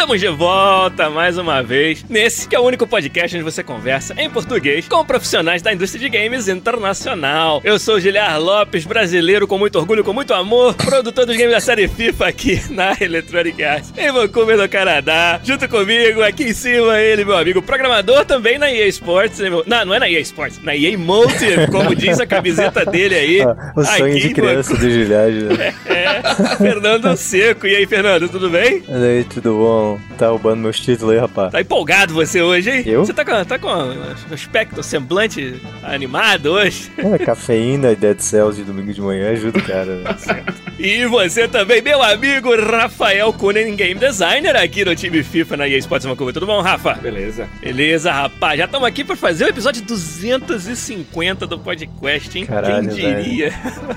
Estamos de volta mais uma vez nesse que é o único podcast onde você conversa em português com profissionais da indústria de games internacional. Eu sou o Giliar Lopes, brasileiro com muito orgulho, com muito amor, produtor dos games da série FIFA aqui na Electronic Arts em Vancouver, no Canadá. Junto comigo, aqui em cima, ele, meu amigo, programador também na EA Sports. Não, não é na EA Sports, na EA Motive, como diz a camiseta dele aí. Ah, o sonho aqui, de criança do Giliar. Né? É, é, Fernando Seco. E aí, Fernando, tudo bem? E aí, tudo bom? Tá roubando meus títulos aí, rapaz. Tá empolgado você hoje, hein? Eu? Você tá com, tá com um aspecto, semblante animado hoje? É, cafeína e Dead Cells de domingo de manhã ajuda, cara. e você também, meu amigo Rafael Kunen, Game Designer aqui no time FIFA na EA Sports Vancouver. Tudo bom, Rafa? Beleza. Beleza, rapaz. Já estamos aqui para fazer o episódio 250 do podcast, hein? Caralho, Quem diria?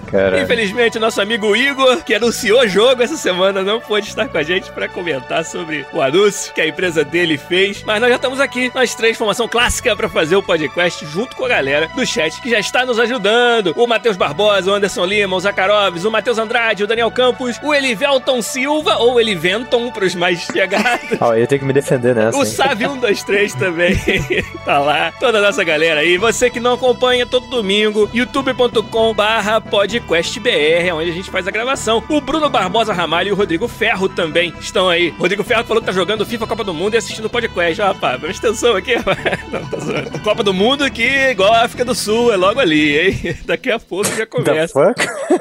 Caralho. Infelizmente, nosso amigo Igor, que anunciou o jogo essa semana, não pôde estar com a gente para comentar sobre o anúncio que a empresa dele fez. Mas nós já estamos aqui, nós três, formação clássica, para fazer o podcast junto com a galera do chat que já está nos ajudando. O Matheus Barbosa, o Anderson Lima, o Zacarovs, o Matheus Andrade, o Daniel Campos, o Elivelton Silva, ou Eliventon pros mais chegados. Ó, oh, eu tenho que me defender nessa. O Sávio 123 também tá lá. Toda a nossa galera aí. Você que não acompanha todo domingo, youtube.com barra podcastbr, onde a gente faz a gravação. O Bruno Barbosa Ramalho e o Rodrigo Ferro também estão aí. Rodrigo Ferro falou que tá jogando FIFA Copa do Mundo e assistindo o podcast. Ó, rapaz, presta atenção aqui, rapaz. Não, tá zoando. Copa do Mundo que, igual a África do Sul, é logo ali, hein? Daqui a pouco já começa.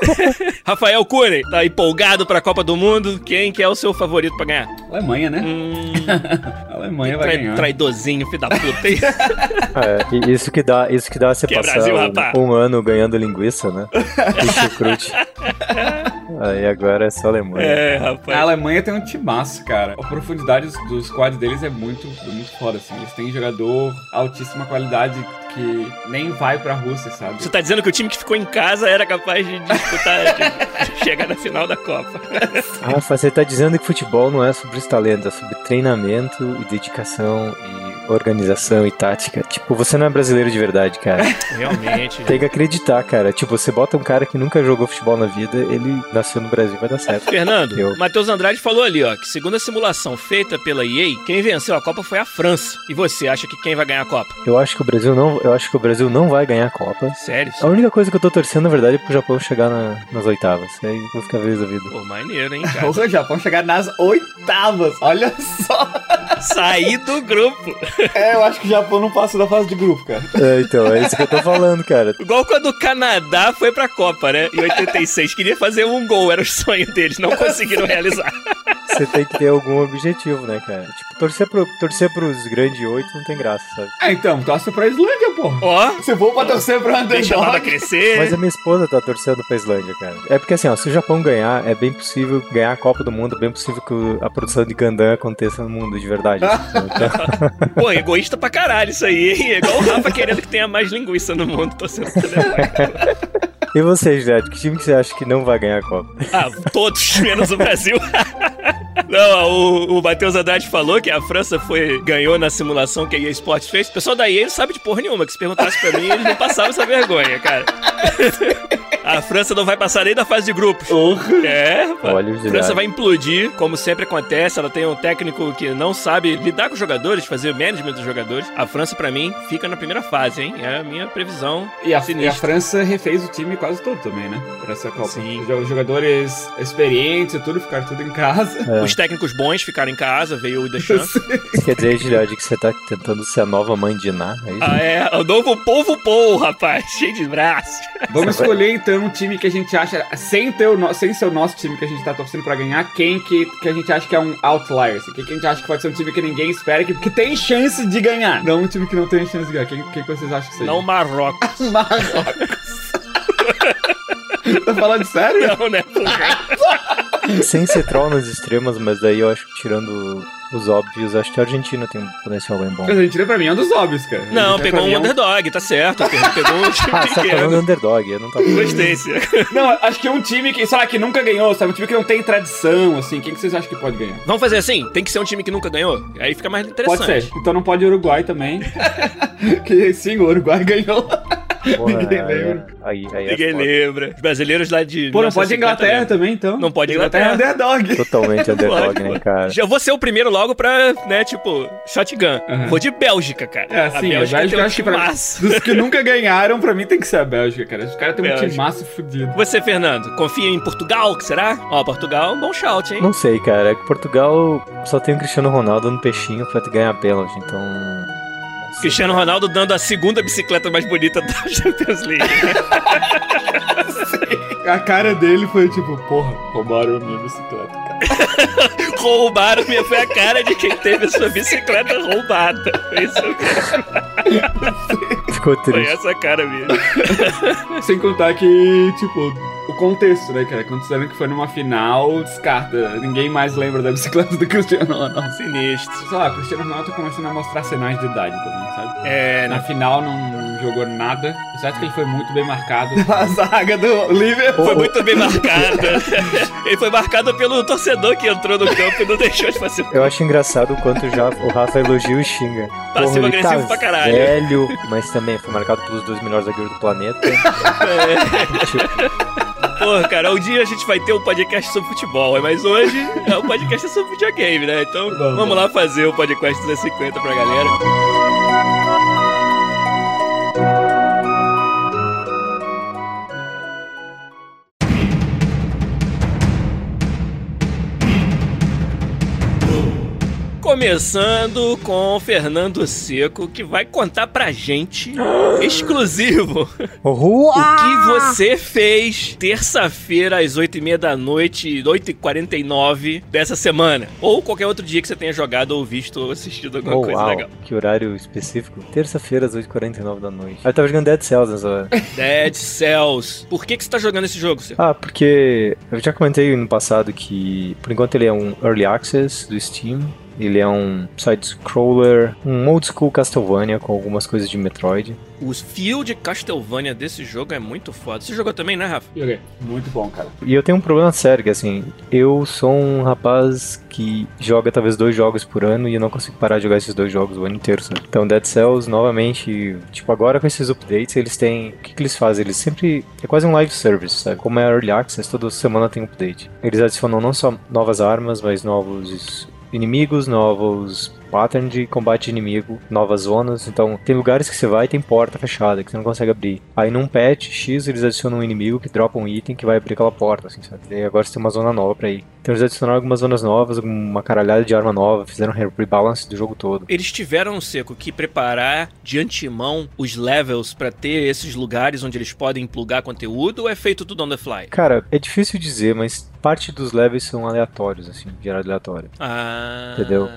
Rafael Kunen, tá empolgado pra Copa do Mundo? Quem que é o seu favorito pra ganhar? Alemanha, né? Hum... Alemanha vai ganhar. Traidorzinho, filho da puta, hein? é, isso que dá, isso que dá você que é passar Brasil, um, um, ano ganhando linguiça, né? E chucrute. Aí agora é só Alemanha. É, rapaz. A Alemanha tem um timaço, cara. A profundidade dos squads deles é muito, muito foda, assim. Eles têm jogador altíssima qualidade que nem vai pra Rússia, sabe? Você tá dizendo que o time que ficou em casa era capaz de disputar, de, de chegar na final da Copa. Rafa, você tá dizendo que futebol não é sobre os talentos, é sobre treinamento e dedicação e organização e tática. Tipo, você não é brasileiro de verdade, cara. Realmente. Tem que acreditar, cara. Tipo, você bota um cara que nunca jogou futebol na vida, ele nasceu no Brasil, vai dar certo. Fernando, Eu... Matheus Andrade falou ali, ó, que segundo a simulação feita pela EA, quem venceu a Copa foi a França. E você acha que quem vai ganhar a Copa? Eu acho que o Brasil não, eu acho que o Brasil não vai ganhar a Copa. Sério? A única coisa que eu tô torcendo, na verdade, é pro Japão chegar na, nas oitavas. Aí vou ficar feliz da vida. Pô, maneiro, hein, cara? o Japão chegar nas oitavas, olha só. Sair do grupo. É, eu acho que o Japão não passa da fase de grupo, cara. É, então, é isso que eu tô falando, cara. Igual quando o Canadá foi pra Copa, né? Em 86. Queria fazer um gol, era o sonho deles, não conseguiram realizar. Você tem que ter algum objetivo, né, cara? Tipo, torcer, pro, torcer pros grandes oito não tem graça, sabe? Ah, então, torce pra Islândia, pô. Ó. Se for pra torcer pra underdog. Deixa ela crescer. Mas a minha esposa tá torcendo pra Islândia, cara. É porque assim, ó, se o Japão ganhar, é bem possível ganhar a Copa do Mundo, é bem possível que a produção de Gundam aconteça no mundo de verdade. então... Pô, egoísta pra caralho isso aí, hein? É igual o Rafa querendo que tenha mais linguiça no mundo, torcendo pra E você, Juliette, que time que você acha que não vai ganhar a Copa? Ah, todos, menos o Brasil. Não, o, o Matheus Haddad falou que a França foi, ganhou na simulação que a EA Sports fez. O pessoal da EA não sabe de porra nenhuma, que se perguntasse pra mim, eles não passavam essa vergonha, cara. A França não vai passar nem da fase de grupos. Uhum. É, Olha, a França vai implodir, como sempre acontece. Ela tem um técnico que não sabe lidar com os jogadores, fazer o management dos jogadores. A França, pra mim, fica na primeira fase, hein? É a minha previsão. E a, e a França refez o time quase todo também, né? Pra essa Copa. Sim. Os jogadores experientes e tudo ficaram tudo em casa. É. Os técnicos bons ficaram em casa, veio o Deschamps. Quer dizer, Giliard, que você tá tentando ser a nova mãe de Ná? É isso? ah, é, o novo povo Paul, rapaz, cheio de braços. Vamos escolher então um time que a gente acha, sem, ter o no- sem ser o nosso time que a gente tá torcendo pra ganhar, quem que, que a gente acha que é um outlier, assim, quem que a gente acha que pode ser um time que ninguém espera, que, que tem chance de ganhar. Não um time que não tem chance de ganhar. Quem, quem que vocês acham que seja? Não Marrocos. Marrocos. tá falando sério? Não, né? Sem ser troll nas extremas, mas daí eu acho que tirando os óbvios, acho que a Argentina tem um potencial bem bom. A Argentina pra mim é um dos óbvios, cara. Não, pegou mim, um é underdog, tá certo. Pegou um time Ah, você tá falando underdog, eu não tava Gostei. Não, acho que é um time que, sei lá, que nunca ganhou, sabe? Um time que não tem tradição, assim. Quem que vocês acham que pode ganhar? Vamos fazer assim? Tem que ser um time que nunca ganhou? Aí fica mais interessante. Pode ser. Então não pode Uruguai também. que sim, o Uruguai ganhou. Porra, Ninguém aí, lembra. aí, aí é Ninguém foda. lembra. Os brasileiros lá de. Pô, não pode 1950 Inglaterra também, então. Não pode é Inglaterra. underdog. Totalmente underdog, Pode, né, cara? Já vou ser o primeiro logo pra, né, tipo, shotgun. Aham. Vou de Bélgica, cara. É, assim, a Bélgica eu acho que pra, dos que nunca ganharam, pra mim tem que ser a Bélgica, cara. Os caras têm um Bélgica. timaço fudido. Você, Fernando, confia em Portugal, que será? Ó, Portugal, bom shout, hein? Não sei, cara. É que Portugal só tem o Cristiano Ronaldo no peixinho pra ganhar pênalti, então. Cristiano Ronaldo dando a segunda bicicleta mais bonita da Champions League. A cara dele foi tipo, porra, roubaram a minha bicicleta, cara. Roubaram, minha foi a cara de quem teve a sua bicicleta roubada. Foi isso mesmo. Ficou Foi triste. essa cara mesmo. Sem contar que, tipo, o contexto, né, cara? Quando sabendo que foi numa final, descarta. Ninguém mais lembra da bicicleta do Cristiano Ronaldo. Sinistro. Sei lá, o Cristiano Ronaldo tá começando a mostrar sinais de idade também, sabe? É, Na né? final não jogou nada. Certo que ele foi muito bem marcado. A zaga do Liverpool. Foi muito bem marcado. Ele foi marcado pelo torcedor que entrou no campo e não deixou de fazer. Eu acho engraçado o quanto já o Rafa elogia e xinga. Porra, ele Passivo-agressivo tá pra caralho. velho, mas também foi marcado pelos dois melhores zagueiros do planeta. Tipo, Porra, cara, um dia a gente vai ter um podcast sobre futebol, mas hoje é um podcast sobre videogame, né? Então Vamos. lá fazer o podcast 250 pra galera. Começando com o Fernando Seco, que vai contar pra gente, exclusivo, Uhul! o que você fez terça-feira às 8h30 da noite, 8h49 dessa semana. Ou qualquer outro dia que você tenha jogado ou visto ou assistido alguma Oh, coisa uau, legal. que horário específico. Terça-feira às 8h49 da noite. Ah, eu tava jogando Dead Cells nessa hora. Dead Cells. Por que, que você tá jogando esse jogo, Seco? Ah, porque eu já comentei no passado que, por enquanto, ele é um Early Access do Steam. Ele é um side-scroller, um old school Castlevania com algumas coisas de Metroid. O fio de Castlevania desse jogo é muito foda. Você jogou também, né, Rafa? Joguei. Muito bom, cara. E eu tenho um problema sério, que assim, eu sou um rapaz que joga talvez dois jogos por ano e eu não consigo parar de jogar esses dois jogos o ano inteiro, sabe? Então Dead Cells, novamente, tipo, agora com esses updates, eles têm... O que, que eles fazem? Eles sempre... É quase um live service, sabe? Como é Early Access, toda semana tem update. Eles adicionam não só novas armas, mas novos inimigos, novos pattern de combate de inimigo, novas zonas. Então, tem lugares que você vai e tem porta fechada que você não consegue abrir. Aí num patch X eles adicionam um inimigo que dropa um item que vai abrir aquela porta, assim, sabe? E agora você tem uma zona nova pra ir. Então eles adicionaram algumas zonas novas, uma caralhada de arma nova, fizeram um rebalance do jogo todo. Eles tiveram, Seco, que preparar de antemão os levels pra ter esses lugares onde eles podem plugar conteúdo ou é feito tudo on the fly? Cara, é difícil dizer, mas parte dos levels são aleatórios, assim, gerado aleatório. Ah. Entendeu?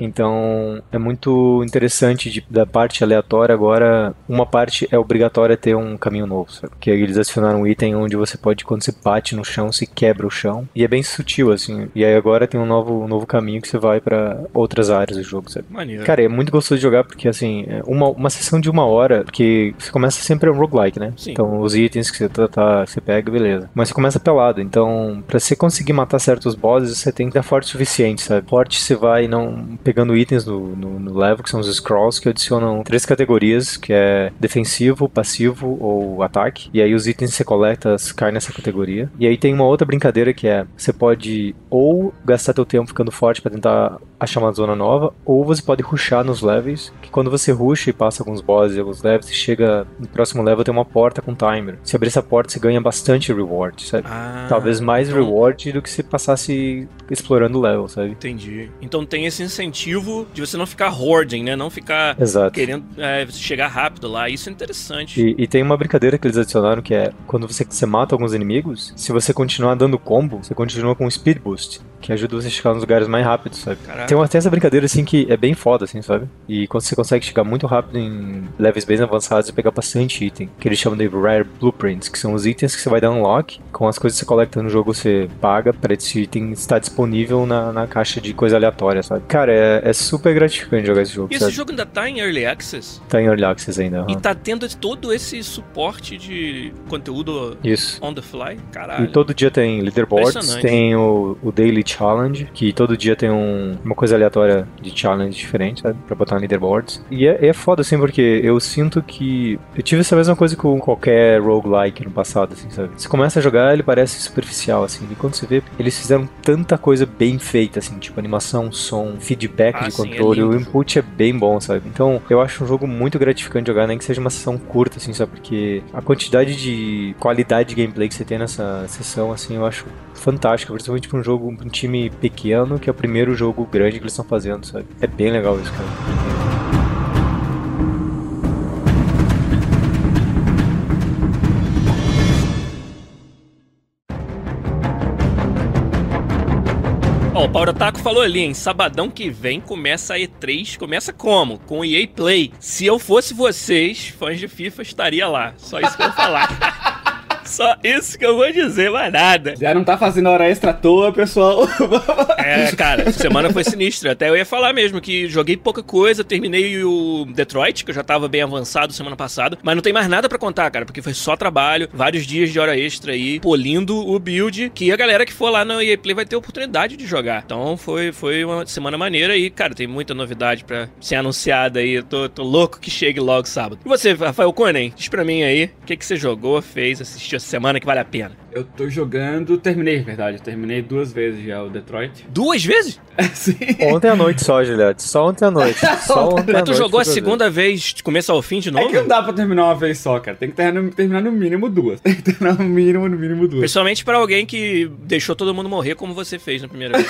Então é muito interessante de- da parte aleatória. Agora, uma parte é obrigatória ter um caminho novo, sabe? Que eles adicionaram um item onde você pode, quando você bate no chão, se quebra o chão. E é bem sutil, assim. E aí agora tem um novo, um novo caminho que você vai pra outras áreas do jogo, sabe? Maneiro. Cara, é muito gostoso de jogar porque, assim, é uma, uma sessão de uma hora, porque você começa sempre um roguelike, né? Sim. Então, os itens que você, tá, tá- você pega, beleza. Mas você começa pelado, então, pra você conseguir matar certos bosses, você tem que dar forte o suficiente, sabe? Forte você vai não pegando itens no, no, no level, que são os scrolls, que adicionam três categorias, que é defensivo, passivo ou ataque. E aí os itens que você coleta caem nessa categoria. E aí tem uma outra brincadeira que é, você pode ou gastar teu tempo ficando forte pra tentar achar uma zona nova, ou você pode rushar nos levels, que quando você rusha e passa alguns bosses e alguns levels, você chega no próximo level tem uma porta com timer. Se abrir essa porta, você ganha bastante reward, sabe? Ah, Talvez mais então- reward do que se passasse explorando o level, sabe? Entendi. Então tem esse incentivo de você não ficar hoarding, né? Não ficar Exato. querendo é, chegar rápido lá. Isso é interessante. E, e tem uma brincadeira que eles adicionaram que é quando você, você mata alguns inimigos, se você continuar dando combo, você continua com speed boost, que ajuda você a chegar nos lugares mais rápidos, sabe? Caraca. Tem, uma, tem essa brincadeira assim que é bem foda, assim, sabe? E quando você consegue chegar muito rápido em levels bem avançados e pegar bastante item, que eles chamam de Rare Blueprints, que são os itens que você vai dar unlock, com as coisas que você coleta no jogo você paga pra esse item estar disponível na, na caixa de coisa aleatória, sabe? Cara, é, é super gratificante jogar esse jogo, E esse sabe? jogo ainda tá em Early Access? Tá em Early Access ainda. aham. E tá tendo todo esse suporte de conteúdo Isso. on the fly? E Caralho. todo dia tem leaderboards, tem o, o Daily Challenge, que todo dia tem um- uma coisa aleatória de challenge diferente, sabe? Pra botar no leaderboards. E é, é foda, assim, porque eu sinto que. Eu tive essa mesma coisa com qualquer roguelike no passado, assim, sabe? Você começa a jogar, ele parece superficial, assim. E quando você vê, eles fizeram tanta coisa bem feita, assim, tipo animação, som, feedback Ah, de sim, é controle. o input é bem bom, sabe? Então, eu acho um jogo muito gratificante jogar, nem que seja uma sessão curta, assim, sabe? Porque a quantidade de qualidade de gameplay que você tem nessa sessão, assim, eu acho fantástica, principalmente pra um jogo, um time pequeno, que é o primeiro jogo grande que eles estão fazendo, sabe? É bem legal isso, cara. Ó, o Paulo Taco falou ali, hein? Sabadão que vem começa a E3. Começa como? Com o EA Play. Se eu fosse vocês, fãs de FIFA, estaria lá. Só isso que eu vou falar. Só isso que eu vou dizer, mais nada. Já não tá fazendo hora extra à toa, pessoal. É, cara, semana foi sinistra. Até eu ia falar mesmo que joguei pouca coisa, terminei o Detroit, que eu já tava bem avançado semana passada, mas não tem mais nada pra contar, cara, porque foi só trabalho, vários dias de hora extra aí, polindo o build, que a galera que for lá no EA Play vai ter oportunidade de jogar. Então foi, foi uma semana maneira e, cara, tem muita novidade pra ser anunciada aí. Eu tô, tô louco que chegue logo sábado. E você, Rafael Conen, diz pra mim aí, o que, que você jogou, fez, assistiu essa semana que vale a pena? Eu tô jogando, terminei, na verdade. Eu terminei duas vezes já o Detroit. Duas vezes? Sim. Ontem à noite só, Juliette. Só ontem à noite. Só ontem à Mas tu noite jogou a segunda vez de começo ao fim de novo? É que não dá pra terminar uma vez só, cara. Tem que terminar, terminar no mínimo duas. Tem que terminar no mínimo, no mínimo duas. Principalmente pra alguém que deixou todo mundo morrer como você fez na primeira vez.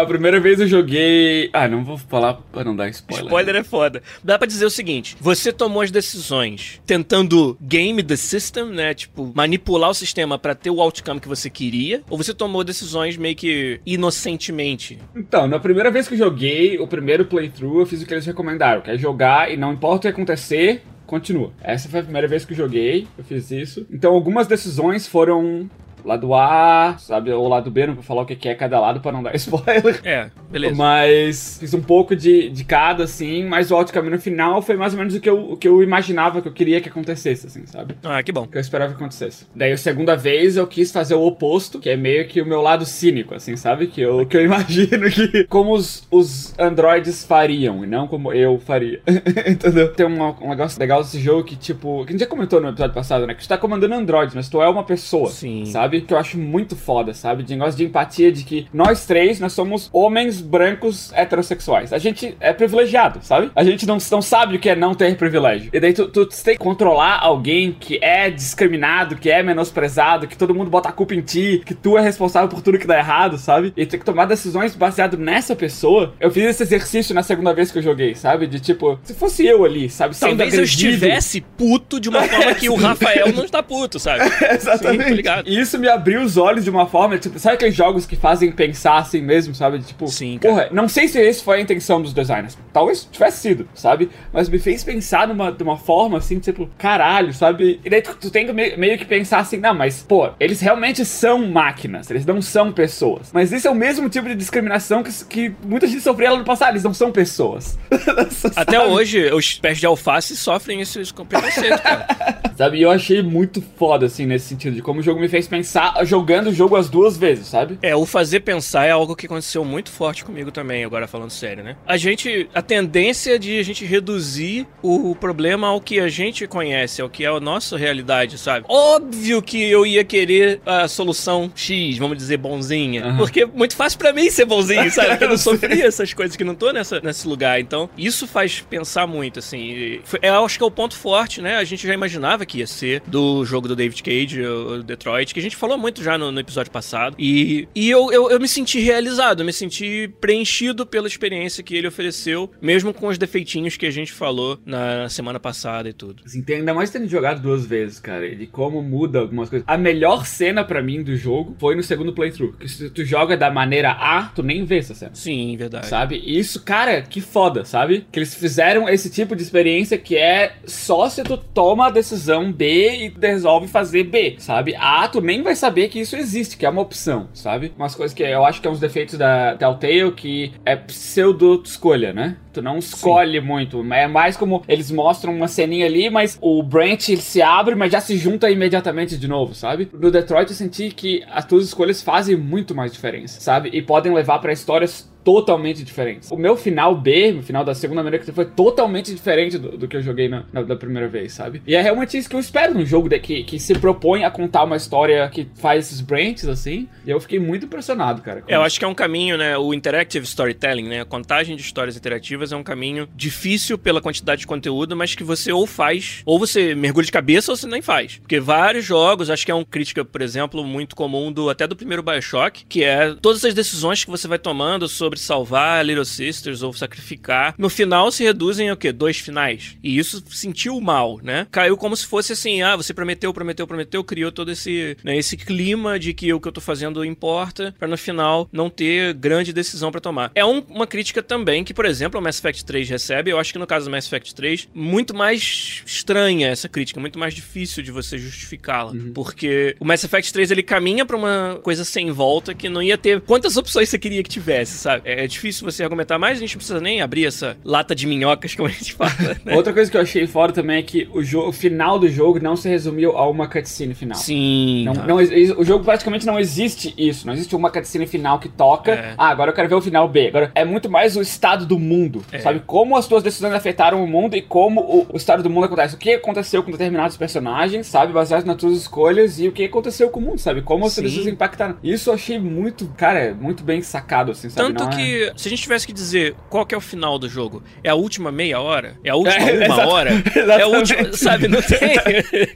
A primeira vez eu joguei. Ah, não vou falar pra não dar spoiler. Spoiler é foda. Dá pra dizer o seguinte: você tomou as decisões tentando game the system, né? Tipo, manipular o sistema pra ter o outcome que você queria, ou você tomou decisões meio que inocentemente? Então, na primeira vez que eu joguei, o primeiro playthrough, eu fiz o que eles recomendaram, que é jogar e não importa o que acontecer, continua. Essa foi a primeira vez que eu joguei, eu fiz isso. Então, algumas decisões foram lado A, sabe, ou lado B, não vou falar o que é cada lado pra não dar spoiler. É, beleza. Mas fiz um pouco de, de cada, assim, mas o outcome no final foi mais ou menos o que, eu, o que eu imaginava que eu queria que acontecesse, assim, sabe? Ah, que bom. que eu esperava que acontecesse. Daí, a segunda vez, eu quis fazer o oposto, que é meio que o meu lado cínico, assim, sabe? Que eu, que eu imagino que... Como os, os androides fariam, e não como eu faria. Entendeu? Tem um, um negócio legal desse jogo que, tipo... Que a gente já comentou no episódio passado, né? Que tu tá comandando androides, mas tu é uma pessoa. Sim. Sabe? Que eu acho muito foda, sabe? De negócio de empatia, de que nós três, nós somos homens brancos heterossexuais. A gente é privilegiado, sabe? A gente não, não sabe o que é não ter privilégio. E daí tu, tu tem que controlar alguém que é discriminado, que é menosprezado, que todo mundo bota a culpa em ti, que tu é responsável por tudo que dá errado, sabe? E tem que tomar decisões baseado nessa pessoa. Eu fiz esse exercício na segunda vez que eu joguei, sabe? De tipo, se fosse eu ali, sabe? Sendo Talvez eu agredido- estivesse puto de uma forma que o Rafael não está puto, sabe? Exatamente. Sim, tô ligado. E isso me abriu os olhos de uma forma, tipo, sabe aqueles jogos que fazem pensar assim mesmo, sabe? Tipo, Sim, cara. porra, não sei se esse foi a intenção dos designers. Talvez tivesse sido, sabe? Mas me fez pensar numa, de uma forma assim, tipo, caralho, sabe? E daí tu, tu tem que me- meio que pensar assim, não, mas, pô, eles realmente são máquinas, eles não são pessoas. Mas esse é o mesmo tipo de discriminação que, que muita gente sofria lá no passado, eles não são pessoas. Até hoje, os pés de alface sofrem esse esse preconceito, cara. Sabe, e eu achei muito foda, assim, nesse sentido, de como o jogo me fez pensar pensar jogando o jogo as duas vezes, sabe? É, o fazer pensar é algo que aconteceu muito forte comigo também, agora falando sério, né? A gente. A tendência de a gente reduzir o problema ao que a gente conhece, ao que é a nossa realidade, sabe? Óbvio que eu ia querer a solução X, vamos dizer, bonzinha. Aham. Porque é muito fácil pra mim ser bonzinho, sabe? Porque eu não sofri essas coisas que não tô nessa, nesse lugar. Então, isso faz pensar muito, assim. Foi- Eu acho que é o ponto forte, né? A gente já imaginava que ia ser do jogo do David Cage, o Detroit, que a gente falou muito já no, no episódio passado. E, e eu, eu, eu me senti realizado, eu me senti preenchido pela experiência que ele ofereceu, mesmo com os defeitinhos que a gente falou na semana passada e tudo. Assim, tem, ainda mais tendo jogado duas vezes, cara, de como muda algumas coisas. A melhor cena pra mim do jogo foi no segundo playthrough. Que se tu joga da maneira A, tu nem vê essa cena. Sim, verdade. Sabe? E isso, cara, que foda, sabe? Que eles fizeram esse tipo de experiência que é só se tu toma a decisão B e resolve fazer B, sabe? A, tu nem vai saber que isso existe, que é uma opção, sabe? Umas coisas que eu acho que é uns defeitos da Telltale que é pseudo-escolha, né? Tu não escolhe muito. É mais como eles mostram uma ceninha ali, mas o branch ele se abre, mas já se junta imediatamente de novo, sabe? No Detroit eu senti que as tuas escolhas fazem muito mais diferença, sabe? E podem levar pra histórias totalmente diferentes. O meu final B, o final da segunda América, foi totalmente diferente do, do que eu joguei na, na- da primeira vez, sabe? E é realmente isso que eu espero num jogo de, que, se propõe a contar uma história que faz esses branches, assim. E eu fiquei muito impressionado, cara. É, eu isso. acho que é um caminho, né? O interactive storytelling, né? A contagem de histórias interativas é um caminho difícil pela quantidade de conteúdo, mas que você ou faz, ou você mergulha de cabeça ou você nem faz. Porque vários jogos, acho que é uma crítica, por exemplo, muito comum do até do primeiro Bioshock, que é todas as decisões que você vai tomando sobre salvar Little Sisters ou sacrificar, no final se reduzem a o quê? Dois finais. E isso sentiu mal, né? Caiu como se fosse assim, ah, você prometeu, prometeu, prometeu, criou todo esse, né, esse clima de que o que eu tô fazendo importa, pra no final não ter grande decisão pra tomar. É um- uma crítica também que, por exemplo, o Mass Effect 3 recebe, eu acho que no caso do Mass Effect 3, muito mais estranha essa crítica, muito mais difícil de você justificá-la, porque o Mass Effect 3 ele caminha pra uma coisa sem volta que não ia ter quantas opções você queria que tivesse, sabe? É difícil você argumentar mais, a gente não precisa nem abrir essa lata de minhocas como a gente fala, né? Outra coisa que eu achei fora também é que o, jo- o final do jogo não se resumiu a uma cutscene final. Sim. Não, tá. não o jogo praticamente não existe isso. Não existe uma cutscene final que toca. É. Ah, agora eu quero ver o final B. Agora é muito mais o estado do mundo. É. Sabe? Como as tuas decisões afetaram o mundo e como o, o estado do mundo acontece. O que aconteceu com determinados personagens, sabe? Baseado nas tuas escolhas e o que aconteceu com o mundo, sabe? Como as Sim. decisões impactaram. Isso eu achei muito, cara, muito bem sacado, assim, sabe? Tanto É- que, se a gente tivesse que dizer qual que é o final do jogo, é a última meia hora? É a última É, uma hora? É a exatamente. última, sabe? Não tem.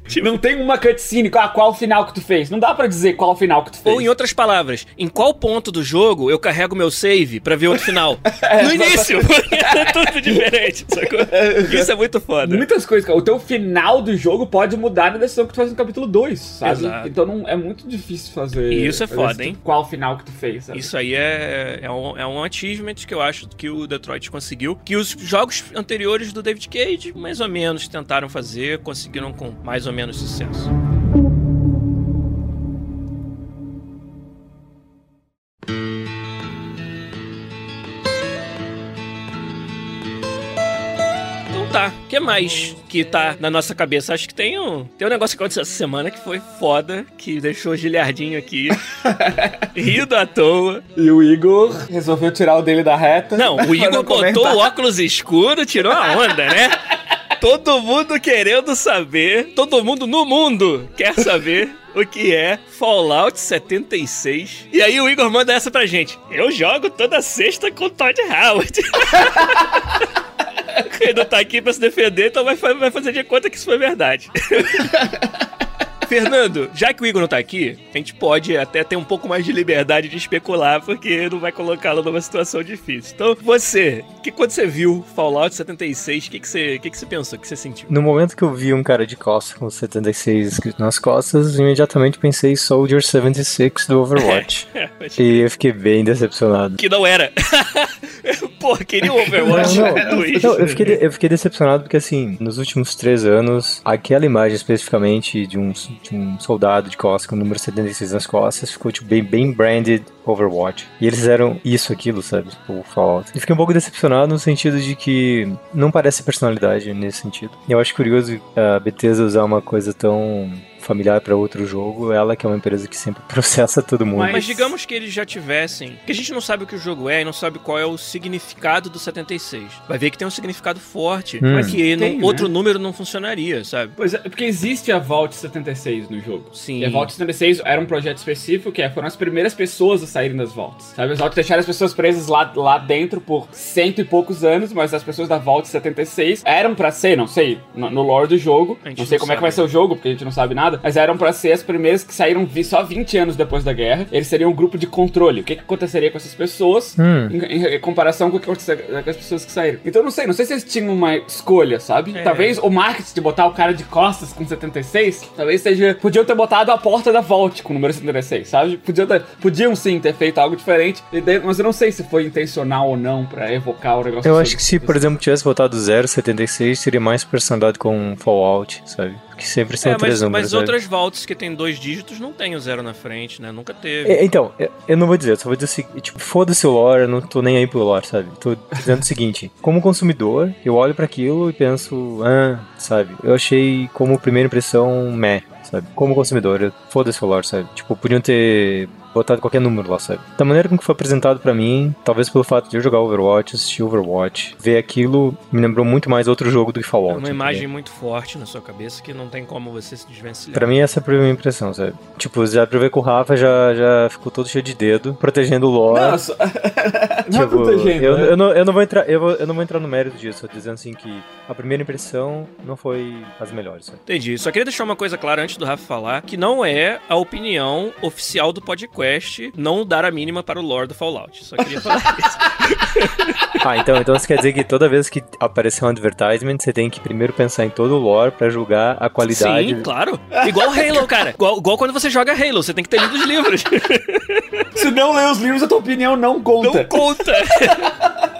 tipo, Não tem uma cutscene, qual, qual o final que tu fez. Não dá pra dizer qual o final que tu fez. ou em outras palavras, em qual ponto do jogo eu carrego meu save pra ver outro final? no início! é tudo diferente, sacou? Isso é muito foda. Muitas coisas, cara. O teu final do jogo pode mudar na decisão que tu faz no capítulo 2, sabe? Exato. Então não, é muito difícil fazer. E isso é foda, hein? Qual final que tu fez, sabe? Isso aí é, é, um, é um achievement que eu acho que o Detroit conseguiu. Que os jogos anteriores do David Cage, mais ou menos, tentaram fazer, conseguiram com mais ou menos sucesso. Tá, o que mais que tá na nossa cabeça? Acho que tem um, tem um negócio que aconteceu essa semana que foi foda, que deixou o Giliardinho aqui rindo à toa. E o Igor resolveu tirar o dele da reta. Não, o Igor botou o óculos escuro, tirou a onda, né? Todo mundo querendo saber, todo mundo no mundo quer saber o que é Fallout 76. E aí o Igor manda essa pra gente. Eu jogo toda sexta com Todd Howard. Ele não tá aqui pra se defender, então vai, vai fazer de conta que isso foi verdade. Fernando, já que o Igor não tá aqui, a gente pode até ter um pouco mais de liberdade de especular, porque não vai colocá-lo numa situação difícil. Então, você, que quando você viu Fallout 76, o que, que, você, que, que você pensou? O que você sentiu? No momento que eu vi um cara de costa com 76 escrito nas costas, imediatamente pensei em Soldier 76 do Overwatch. É, mas- e eu fiquei bem decepcionado. que não era. Pô, queria o Overwatch Não, né, não, Luiz. não, eu, fiquei, de- eu fiquei decepcionado porque, assim, nos últimos três anos, aquela imagem especificamente de um, de um soldado de costas com o número 76 nas costas ficou, tipo, bem, bem branded Overwatch. E eles fizeram isso, aquilo, sabe? Tipo, o Fallout. E fiquei um pouco decepcionado no sentido de que não parece personalidade nesse sentido. E eu acho curioso a Bethesda usar uma coisa tão familiar para outro jogo, ela que é uma empresa que sempre processa todo mundo. Mas, digamos que eles já tivessem. Que a gente não sabe o que o jogo é e não sabe qual é o significado do 76. Vai ver que tem um significado forte, Hum. mas que Tem, no- né? outro número não funcionaria, sabe? Pois é, porque existe a Vault 76 no jogo. Sim. E a Vault 76 era um projeto específico que é, foram as primeiras pessoas a saírem das Vaults. Sabe, as Vaults deixaram as pessoas presas lá, lá dentro por cento e poucos anos, mas as pessoas da Vault 76 eram pra ser, não sei, no, no lore do jogo, não sei não como é que vai sabe. ser o jogo, porque a gente não sabe nada, mas eram pra ser as primeiras que saíram só 20 anos depois da guerra. Eles seriam um grupo de controle. O que, que aconteceria com essas pessoas Hum. em, em comparação com o que aconteceria com as pessoas que saíram? Então eu não sei, não sei se eles tinham uma escolha, sabe? É. Talvez o marketing de botar o cara de costas com 76, talvez seja. Podiam ter botado a porta da Vault com o número 76, sabe? Podiam, ter- podiam sim ter feito algo diferente, e daí- mas eu não sei se foi intencional ou não pra evocar o negócio. Eu sobre- acho que se, por exemplo, tivesse botado 076, seria mais personalizado com Fallout, sabe? Porque sempre são É, três mas, números. mas sabe? outras vaults que tem dois dígitos não tem o zero na frente, né? Nunca teve. É, Então, eu- eu não vou dizer, eu só vou dizer assim, tipo, foda-se o lore, eu não tô nem aí pro lore, sabe? Tô dizendo o seguinte, como consumidor, eu olho pra aquilo e penso, ah, sabe? Eu achei como primeira impressão, meh, sabe? Como consumidor, eu- foda-se o lore, sabe? Tipo, podiam ter botado qualquer número lá, sabe? Da maneira com que foi apresentado pra mim, talvez pelo fato de eu jogar Overwatch, assistir Overwatch, ver aquilo me lembrou muito mais outro jogo do que É Fallout. uma entendeu? imagem muito forte na sua cabeça que não tem como você se desvencilhar. Pra mim, essa é a primeira impressão, sabe? Tipo, já pra ver que o Rafa já, já ficou todo cheio de dedo, protegendo o lore. Não, não é Tipo, protegendo, eu, né? eu, não, eu não vou entrar, eu, vou- eu não vou entrar no mérito disso, tô dizendo assim que a primeira impressão não foi as melhores. Sabe? Entendi. Só queria deixar uma coisa clara antes do Rafa falar, que não é a opinião oficial do podcast não dar a mínima para o lore do Fallout. Só queria falar isso. Ah, então, então isso quer dizer que toda vez que aparecer um advertisement, você tem que primeiro pensar em todo o lore pra julgar a qualidade. Sim, claro. Igual Halo, cara. Igual, igual quando você joga Halo, você tem que ter lido os livros. Se não ler os livros, a tua opinião não conta. Não conta.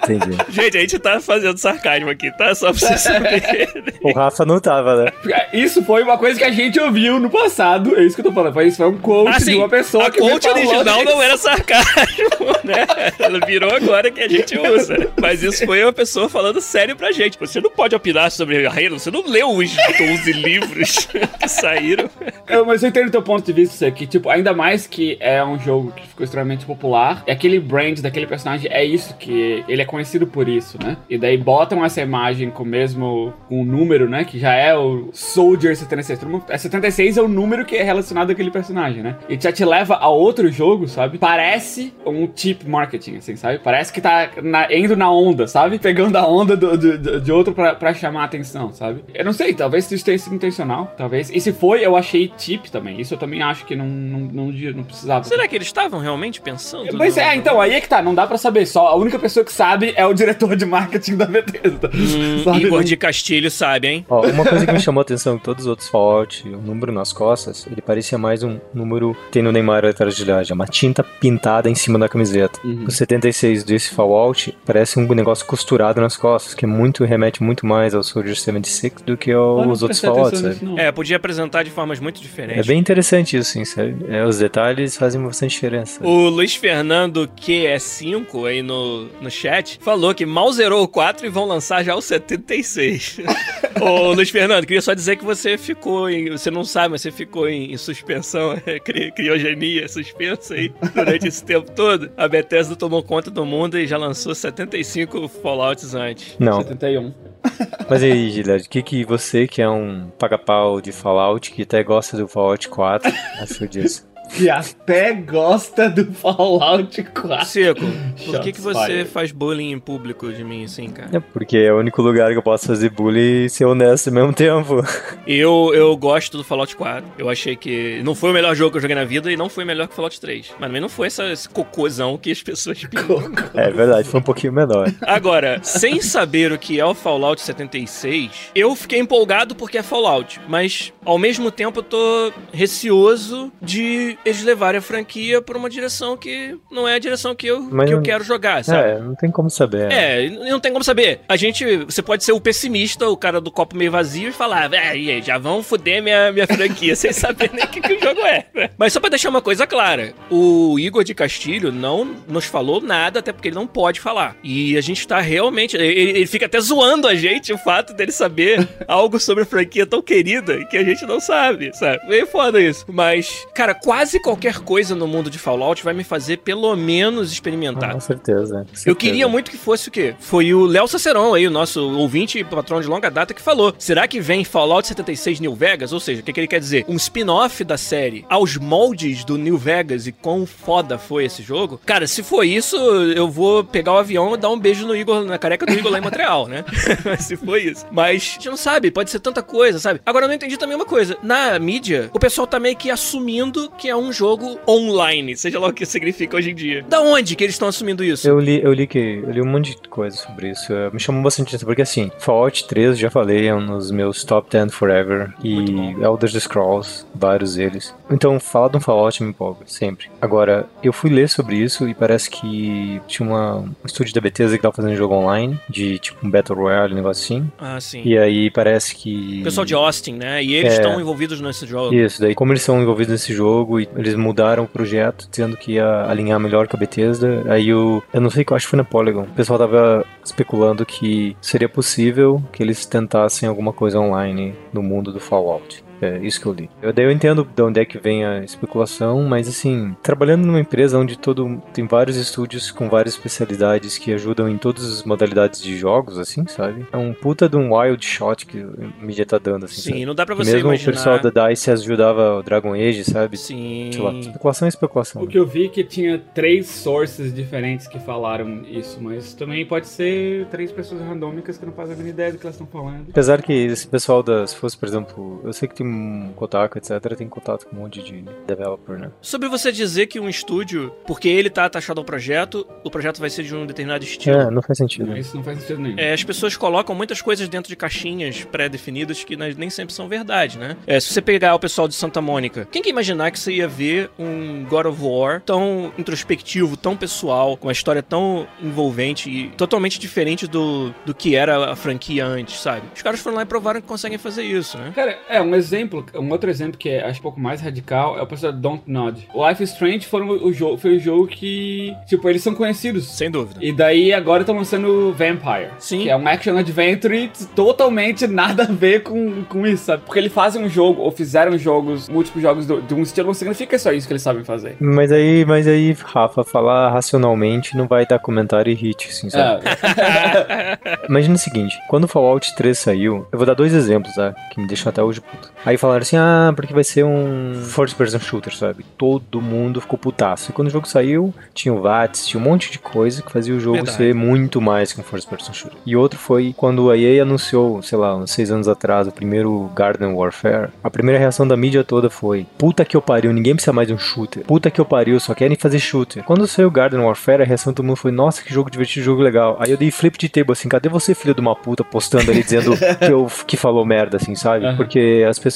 Entendi. Gente, a gente tá fazendo sarcasmo aqui, tá? Só pra vocês saberem. O Rafa não tava, né? Isso foi uma coisa que a gente ouviu no passado. É isso que eu tô falando. Foi, isso foi um quote Ah, de uma pessoa a que quote falou original não era sarcasmo, né? Ela virou agora que a gente usa. Mas isso foi uma pessoa falando sério pra gente. Você não pode opinar sobre Halo, você não leu os 12 livros que saíram. Eu, mas eu entendo o teu ponto de vista, que, tipo, ainda mais que é um jogo que ficou extremamente popular, e aquele brand daquele personagem é isso, que ele é conhecido por isso, né? E daí botam essa imagem com o mesmo, com o número, né? Que já é o Soldier 76. Todo mundo- é 76 é o número que é relacionado àquele personagem, né? E já te leva a outro jogo, sabe? Parece um tip marketing, assim, sabe? Parece que tá na- indo na onda, sabe? Pegando a onda do- do- do- de outro pra, pra chamar a atenção, sabe? Eu não sei, talvez isso tenha sido intencional, talvez. E se foi, eu achei tip também. Isso eu também acho que não, não, não, não precisava. Será que eles estavam realmente pensando? Mas é, então, aí é que tá, não dá pra saber. Só a única pessoa que sabe é o diretor de marketing da Bethesda. Hum, sabe? Igor de Castilho sabe, hein? Ó, uma coisa que me chamou a atenção todos os outros Fallout, o número nas costas, ele parecia mais um número que tem no Neymar atrás de Lilhagem, uma tinta pintada em cima da camiseta. Uhum. O 76 desse Fallout parece um negócio costurado nas costas, que é muito remete muito mais ao Soldier 76 do que aos outros prestei Fallout, atenção sabe? nisso, não. É, podia apresentar de formas muito É diferentes. bem interessante isso, sim, sabe? É, os detalhes fazem bastante diferença. O Luiz Fernando, que é 5 aí no, no chat, falou que mal zerou o 4 e vão lançar já o 76. Ô, Luiz Fernando, queria só dizer que você ficou em. Você não sabe, mas você ficou em, em suspensão, é, cri- criogenia, suspensa aí durante esse tempo todo. A Bethesda tomou conta do mundo e já lançou 75 Fallouts antes. Não, 71. mas aí, Gilad, o que, que você, que é um paga-pau de Fallout, que até gosta do Fallout 4, achou disso? Que até gosta do Fallout 4. Seco, por que, que você faz bullying em público de mim assim, cara? É porque é o único lugar que eu posso fazer bullying e ser honesto ao mesmo tempo. Eu, eu gosto do Fallout 4. Eu achei que não foi o melhor jogo que eu joguei na vida e não foi melhor que o Fallout 3. Mas também não foi essa, esse cocôzão que as pessoas pintam. É verdade, foi um pouquinho menor. Agora, sem saber o que é o Fallout 76, eu fiquei empolgado porque é Fallout. Mas, ao mesmo tempo, eu tô receoso de eles levarem a franquia por uma direção que não é a direção que eu, Mas que eu quero jogar, sabe? É, não tem como saber. É, não tem como saber. A gente, você pode ser o pessimista, o cara do copo meio vazio e falar, é, e aí, já vão foder minha, minha franquia sem saber nem o que, que o jogo é. Mas só pra deixar uma coisa clara, o Igor de Castilho não nos falou nada, até porque ele não pode falar. E a gente tá realmente, ele, ele fica até zoando a gente o fato dele saber algo sobre a franquia tão querida que a gente não sabe, sabe? Meio foda isso. Mas, cara, quase qualquer coisa no mundo de Fallout vai me fazer pelo menos experimentar. Com certeza. com Eu certeza. queria muito que fosse o quê? Foi o Léo Saceron aí, o nosso ouvinte e patrão de longa data, que falou: será que vem Fallout 76 New Vegas? Ou seja, o que, que ele quer dizer? Um spin-off da série aos moldes do New Vegas e quão foda foi esse jogo? Cara, se for isso, eu vou pegar o avião e dar um beijo no Igor, na careca do Igor lá em Montreal, né? se for isso. Mas a gente não sabe, pode ser tanta coisa, sabe? Agora eu não entendi também uma coisa. Na mídia, o pessoal tá meio que assumindo que é um jogo online, seja lá o que significa hoje em dia. Da onde que eles estão assumindo isso? Eu li, eu li que eu li um monte de coisa sobre isso. Eh, Me chamou bastante atenção, porque assim, Fallout 3, já falei, é um dos meus top 10 forever. E Elder Scrolls, vários deles. Então, falar de um Fallout me empolga, sempre. Agora, eu fui ler sobre isso e parece que tinha uma, um estúdio da Bethesda que tava fazendo jogo online, de tipo um Battle Royale, um negócio assim. Ah, sim. E aí parece que. O pessoal de Austin, né? E eles É. estão envolvidos nesse jogo. Isso, daí como eles são envolvidos nesse jogo e eles mudaram o projeto, dizendo que ia alinhar melhor com a Bethesda, aí o... Eu não sei, eu acho que foi na Polygon. O pessoal tava especulando que seria possível que eles tentassem alguma coisa online no mundo do Fallout. É isso que eu li. Eu, daí eu entendo de onde é que vem a especulação, mas assim, trabalhando numa empresa onde todo tem vários estúdios com várias especialidades que ajudam em todas as modalidades de jogos, assim, sabe? É um puta de um wild shot que a mídia tá dando, assim, sabe? Sim, não dá pra você mesmo imaginar. o pessoal da DICE ajudava o Dragon Age, sabe? Sim. Sei lá, especulação é especulação. O que eu vi é que tinha três sources diferentes que falaram isso, mas também pode ser três pessoas randômicas que não fazem a mínima ideia do que elas estão falando. Apesar que esse pessoal da, se fosse, por exemplo, eu sei que tem um Kotaku, etc, tem contato com um monte de developer, né? Sobre você dizer que um estúdio, porque ele tá atachado ao projeto, o projeto vai ser de um determinado estilo. É, não faz sentido. Isso não faz sentido nenhum. É, as pessoas colocam muitas coisas dentro de caixinhas pré-definidas que nem sempre são verdade, né? É, se você pegar o pessoal de Santa Mônica, quem que ia imaginar que você ia ver um God of War tão introspectivo, tão pessoal, com uma história tão envolvente e totalmente diferente do, do que era a franquia antes, sabe? Os caras foram lá e provaram que conseguem fazer isso, né? Cara, é um exemplo, um outro exemplo que é acho um pouco mais radical é o pessoal Don't Nod. O Life is Strange foram o jogo, foi o jogo que, tipo, eles são conhecidos. Sem dúvida. E daí agora estão lançando Vampire. Sim. Que é um action adventure totalmente nada a ver com, com isso, sabe? Porque eles fazem um jogo, ou fizeram jogos, múltiplos jogos do- de um estilo, não significa só isso que eles sabem fazer. Mas aí, mas aí, Rafa, falar racionalmente não vai dar comentário e hit, assim, sabe? É, Imagina o seguinte, quando o Fallout 3 saiu, eu vou dar dois exemplos, tá? Que me deixam até hoje puto. Aí falaram assim, ah, porque vai ser um first person shooter, sabe? Todo mundo ficou putaço. E quando o jogo saiu, tinha o VATS, tinha um monte de coisa que fazia o jogo Verdade. ser muito mais que um first person shooter. E outro foi quando a EA anunciou, sei lá, uns seis anos atrás, o primeiro Garden Warfare. A primeira reação da mídia toda foi, puta que eu pariu, ninguém precisa mais de um shooter. Puta que eu pariu, só querem fazer shooter. Quando saiu o Garden Warfare, a reação do mundo foi, nossa, que jogo divertido, jogo legal. Aí eu dei flip de table assim, cadê você, filho de uma puta, postando ali dizendo que eu que falou merda, assim, sabe? Aham. Porque as pessoas,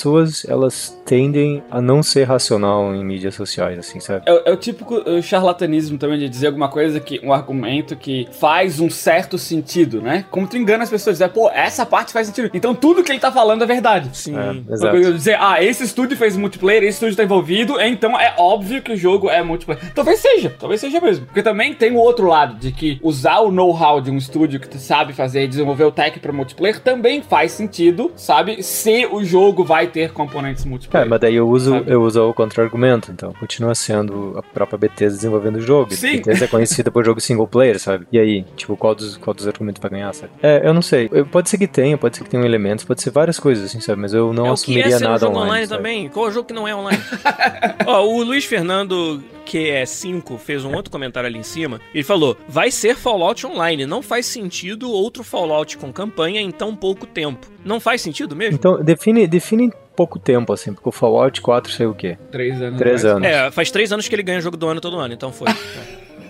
elas tendem a não ser racional em mídias sociais, assim, sabe? É, o- é o típico uh, charlatanismo também de dizer alguma coisa que um argumento que faz um certo sentido, né? Como tu engana as pessoas, dizer, pô, essa parte faz sentido. Então tudo que ele tá falando é verdade. Sim. É, exato. dizer, ah, esse estúdio fez multiplayer, esse estúdio tá envolvido, então é óbvio que o jogo é multiplayer. Talvez seja, talvez seja mesmo. Porque também tem o outro lado, de que usar o know-how de um estúdio que tu sabe fazer e desenvolver o tech pra multiplayer também faz sentido, sabe? Se o jogo vai ter componentes É, multiplayer. mas daí eu uso, Sabe? eu uso o contra-argumento, então continua sendo a própria Bethesda desenvolvendo o jogo. Sim. Bethesda é conhecida por jogo single player, sabe? E aí, tipo, qual dos, qual dos argumentos vai ganhar, sabe? É, eu não sei. Pode ser que tenha, pode ser que tenha elementos, pode ser várias coisas, assim, sabe? Mas eu não é o que é assumiria ser um nada jogo online. online, também. Qual é o jogo que não é online? Ó, o Luiz Fernando, que é 5, fez um outro comentário ali em cima. Ele falou: vai ser Fallout Online. Não faz sentido outro Fallout com campanha em tão pouco tempo. Não faz sentido mesmo? Então, define, define pouco tempo, assim, porque o Fallout 4 saiu o quê? Três anos. Três anos. É, faz três anos que ele ganha jogo do ano todo ano, então foi.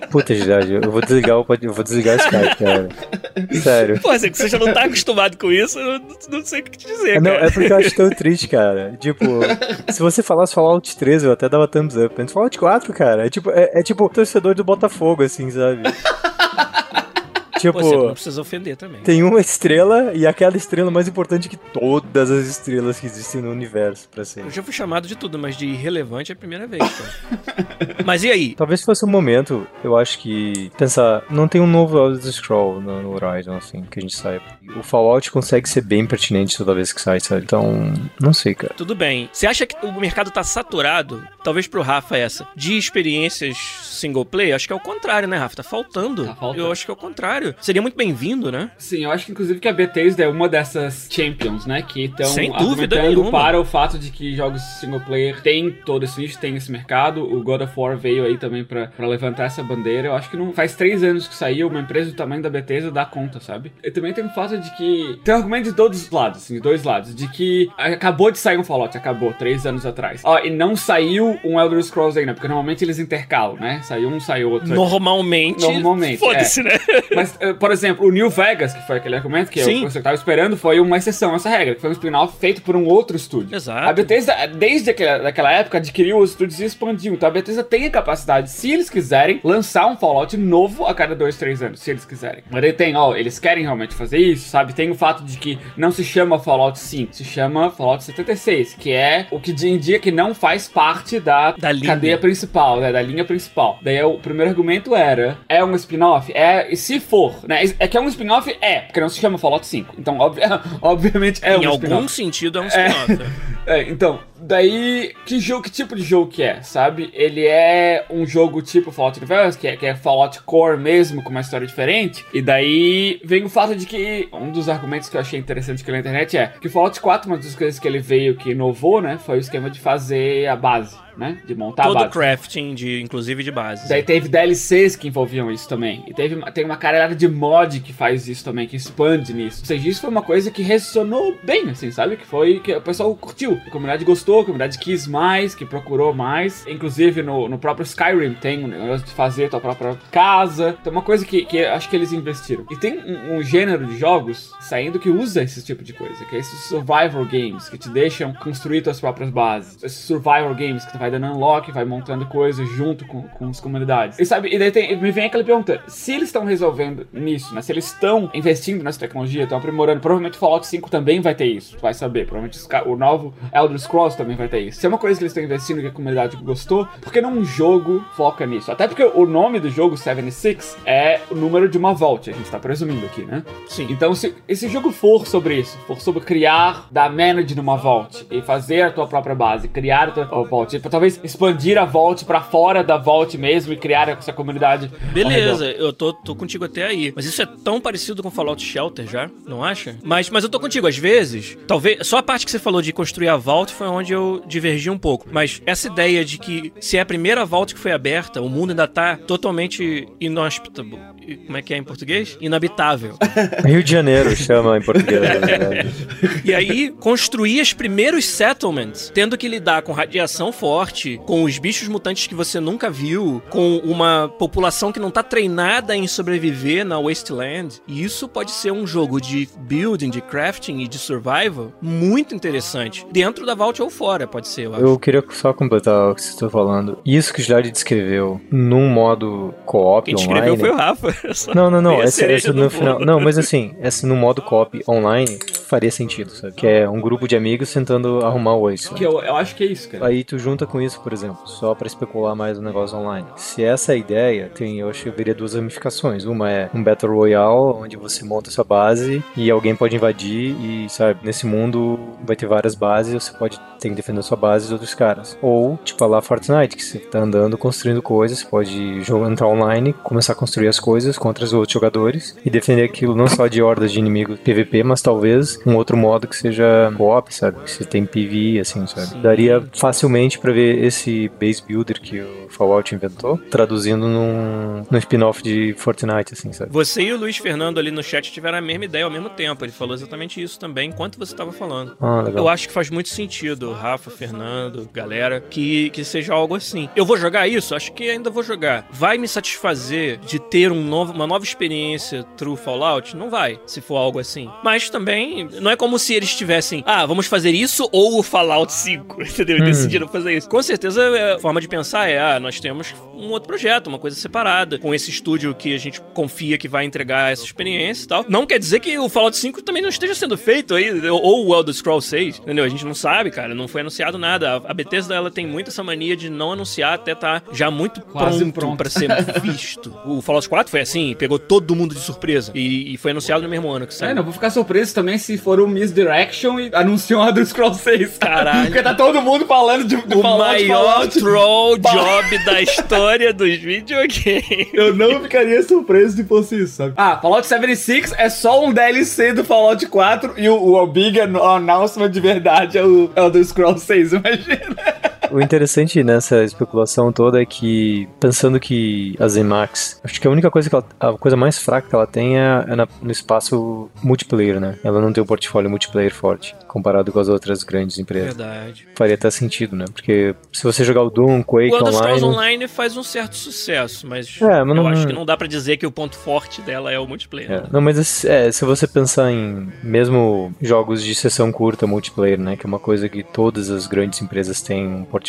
É. Puta, Gilad, eu vou desligar eu vou desligar o Skype, cara. Sério. Pô, assim, que você já não tá acostumado com isso, eu não, sei o que te dizer, Não, cara. é porque eu acho tão triste, cara. Tipo, se você falasse Fallout 3, eu até dava thumbs up. Mas Fallout 4, cara, é tipo, é, é tipo torcedor do Botafogo, assim, sabe? tipo, Pô, você não precisa ofender também. tem uma estrela e aquela estrela mais importante que todas as estrelas que existem no universo, pra ser. Eu já fui chamado de tudo, mas de irrelevante é a primeira vez, cara. mas e aí? Talvez fosse um momento, eu acho que pensar, não tem um novo Elder Scroll no, no Horizon, assim, que a gente saiba. O Fallout consegue ser bem pertinente toda vez que sai, sabe? Então, não sei, cara. Tudo bem. Você acha que o mercado tá saturado? Talvez pro Rafa essa. De experiências single player? Acho que é o contrário, né, Rafa? Tá faltando. Tá faltando. Eu acho que é o contrário. Seria muito bem-vindo, né? Sim, eu acho que inclusive que a Bethesda é uma dessas champions, né? Que estão argumentando nenhuma. para o fato de que jogos single player tem todo esse nicho, tem esse mercado. O God of War veio aí também pra, pra levantar essa bandeira. Eu acho que não faz três anos que saiu, uma empresa do tamanho da Bethesda dá conta, sabe? E também tem o fato de que. Tem argumento de todos os lados, assim, de dois lados. De que acabou de sair um Fallout, acabou, três anos atrás. Ó, e não saiu um Elder Scrolls ainda, porque normalmente eles intercalam, né? Saiu um, saiu outro. Normalmente. Normalmente, Foda-se, né? Mas, por exemplo, o New Vegas, que foi aquele argumento que Sim. eu, tava esperando, foi uma exceção a essa regra, que foi um spin-off feito por um outro estúdio. Exato. A Bethesda, desde aquela, daquela época, adquiriu os estúdios e expandiu. Então a Bethesda tem a capacidade, se eles quiserem, lançar um Fallout novo a cada dois, três anos, se eles quiserem. Mas ele tem, ó, eles querem realmente fazer isso, sabe? Tem o fato de que não se chama Fallout 5, se chama Fallout 76, que é o que indica que não faz parte da, Da cadeia principal, né? Da linha principal. Daí o primeiro argumento era: é um spin-off? É, e se for, né? É que é um spin-off? É, porque não se chama Fallout 5. Então, obvi- obviamente, é em um algum spin-off. sentido é um spin-off. né? É, então, daí, que jogo, que tipo de jogo que é, sabe? Ele é um jogo tipo Fallout New Vegas, que é, que é Fallout Core mesmo, com uma história diferente. E daí vem o fato de que, um dos argumentos que eu achei interessante que na internet é que o Fallout 4, uma das coisas que ele veio que inovou, né, foi o esquema de fazer a base, né? De montar a Todo base. crafting, de, inclusive de bases. Daí teve DLCs que envolviam isso também. E teve, uma- tem uma caralhada de mod que faz isso também, que expande nisso. Ou seja, isso foi uma coisa que ressonou bem, assim, sabe? Que foi que o pessoal curtiu. A comunidade gostou, a comunidade quis mais, que procurou mais. Inclusive no, no próprio Skyrim tem um negócio de fazer tua própria casa. Então, uma coisa que, que acho que eles investiram. E tem um, um gênero de jogos saindo que usa esse tipo de coisa, que é esses survival games, que te deixam construir tuas próprias bases. Esses survival games que tu vai dando unlock, vai montando coisas junto com, com as comunidades. E sabe, e daí tem- me vem aquela pergunta: se eles estão resolvendo nisso, né? Se eles estão investindo nessa tecnologia, estão aprimorando, provavelmente o Fallout 5 também vai ter isso. Tu vai saber. Provavelmente o novo Elder Scrolls também vai ter isso. Se é uma coisa que eles estão investindo que a comunidade gostou, por que não um jogo foca nisso? Até porque o nome do jogo 76 é o número de uma vault, a gente tá presumindo aqui, né? Sim. Então, se esse jogo for sobre isso, for sobre criar, dar manage numa vault e fazer a tua própria base, criar a tua vault, tipo, talvez expandir a vault pra fora da vault mesmo e criar essa comunidade. Beleza, eu tô, tô contigo até aí. Mas isso é tão parecido com Fallout Shelter já, não acha? Mas, mas eu tô contigo, às vezes, talvez. Só a parte que você falou de construir a Vault foi onde eu divergi um pouco. Mas essa ideia de que se é a primeira Vault que foi aberta, o mundo ainda tá totalmente inhospitable. Como é que é em português? Inabitável. Rio de Janeiro chama em português. E aí, construir os primeiros settlements, tendo que lidar com radiação forte, com os bichos mutantes que você nunca viu, com uma população que não tá treinada em sobreviver na Wasteland. E isso pode ser um jogo de building, de crafting e de survival muito interessante. Dentro da Vault ou fora, pode ser, eu acho. Eu queria só completar o que você está falando. Isso que o Gilad descreveu num modo co-op Quem online. descreveu foi o Rafa. Não, não, não. Essa, no final. Não, mas assim, essa no modo co-op online faria sentido, sabe? Que é um grupo de amigos tentando arrumar o Waze. Que eu, eu acho que é isso, cara. Aí tu junta com isso, por exemplo, só pra especular mais o negócio online. Se essa é a ideia, tem, eu acho que eu veria duas ramificações. Uma é um Battle Royale, onde você monta sua base e alguém pode invadir e, sabe, nesse mundo vai ter várias bases você pode ter que defender sua base e outros caras. Ou, tipo, a lá Fortnite, que você tá andando, construindo coisas, você pode jogar, entrar online, começar a construir as coisas contra os outros jogadores e defender aquilo não só de hordas de inimigos PVP, mas talvez talvez um outro modo que seja co-op, sabe? Que você tem PvE, assim, sabe? Sim. Daria facilmente pra ver esse base builder que o Fallout inventou, traduzindo num, num spin-off de Fortnite, assim, sabe? Você e o Luiz Fernando ali no chat tiveram a mesma ideia ao mesmo tempo. Ele falou exatamente isso também enquanto você estava falando. Ah, legal. Eu acho que faz muito sentido, Rafa, Fernando, galera, que, que seja algo assim. Eu vou jogar isso? Acho que ainda vou jogar. Vai me satisfazer de ter um novo, uma nova experiência through Fallout? Não vai, se for algo assim. Mas também, não é como se eles tivessem, ah, vamos fazer isso ou o Fallout 5, entendeu? E Hum. decidiram fazer isso. Com certeza, é, a forma de pensar é, ah, nós temos um outro projeto, uma coisa separada, com esse estúdio que a gente confia que vai entregar essa experiência e tal. Não quer dizer que o Fallout 5 também não esteja sendo feito aí, ou o Elder Scrolls 6, entendeu? A gente não sabe, cara, não foi anunciado nada. A Bethesda, ela tem muito essa mania de não anunciar até tá já muito Quase pronto, pronto. pra ser visto. O Fallout 4 foi assim, pegou todo mundo de surpresa e, e foi anunciado no mesmo ano que É, saiu. não vou ficar surpreso também se for um Misdirection e anunciam a do Scroll 6. Caralho. Porque tá todo mundo falando de, de o Fallout, maior Fallout. troll job da história dos videogames. Eu não ficaria surpreso se fosse isso, sabe? Ah, Fallout 76 é só um DLC do Fallout 4 e o, o big an- announcement de verdade é o, é o do Scroll 6, imagina. O interessante nessa especulação toda é que, pensando que a ZeniMax, acho que a única coisa que ela, a coisa mais fraca que ela tem é, é na- no espaço multiplayer, né? Ela não tem um portfólio multiplayer forte, comparado com as outras grandes empresas. Verdade. Faria até sentido, né? Porque se você jogar o Doom, Quake O Elder Scrolls Online... Online faz um certo sucesso, mas, É, mas eu não- acho que não dá pra dizer que o ponto forte dela é o multiplayer. É, não, mas é, se você pensar em mesmo jogos de sessão curta multiplayer, né, que é uma coisa que todas as grandes empresas têm um portfólio,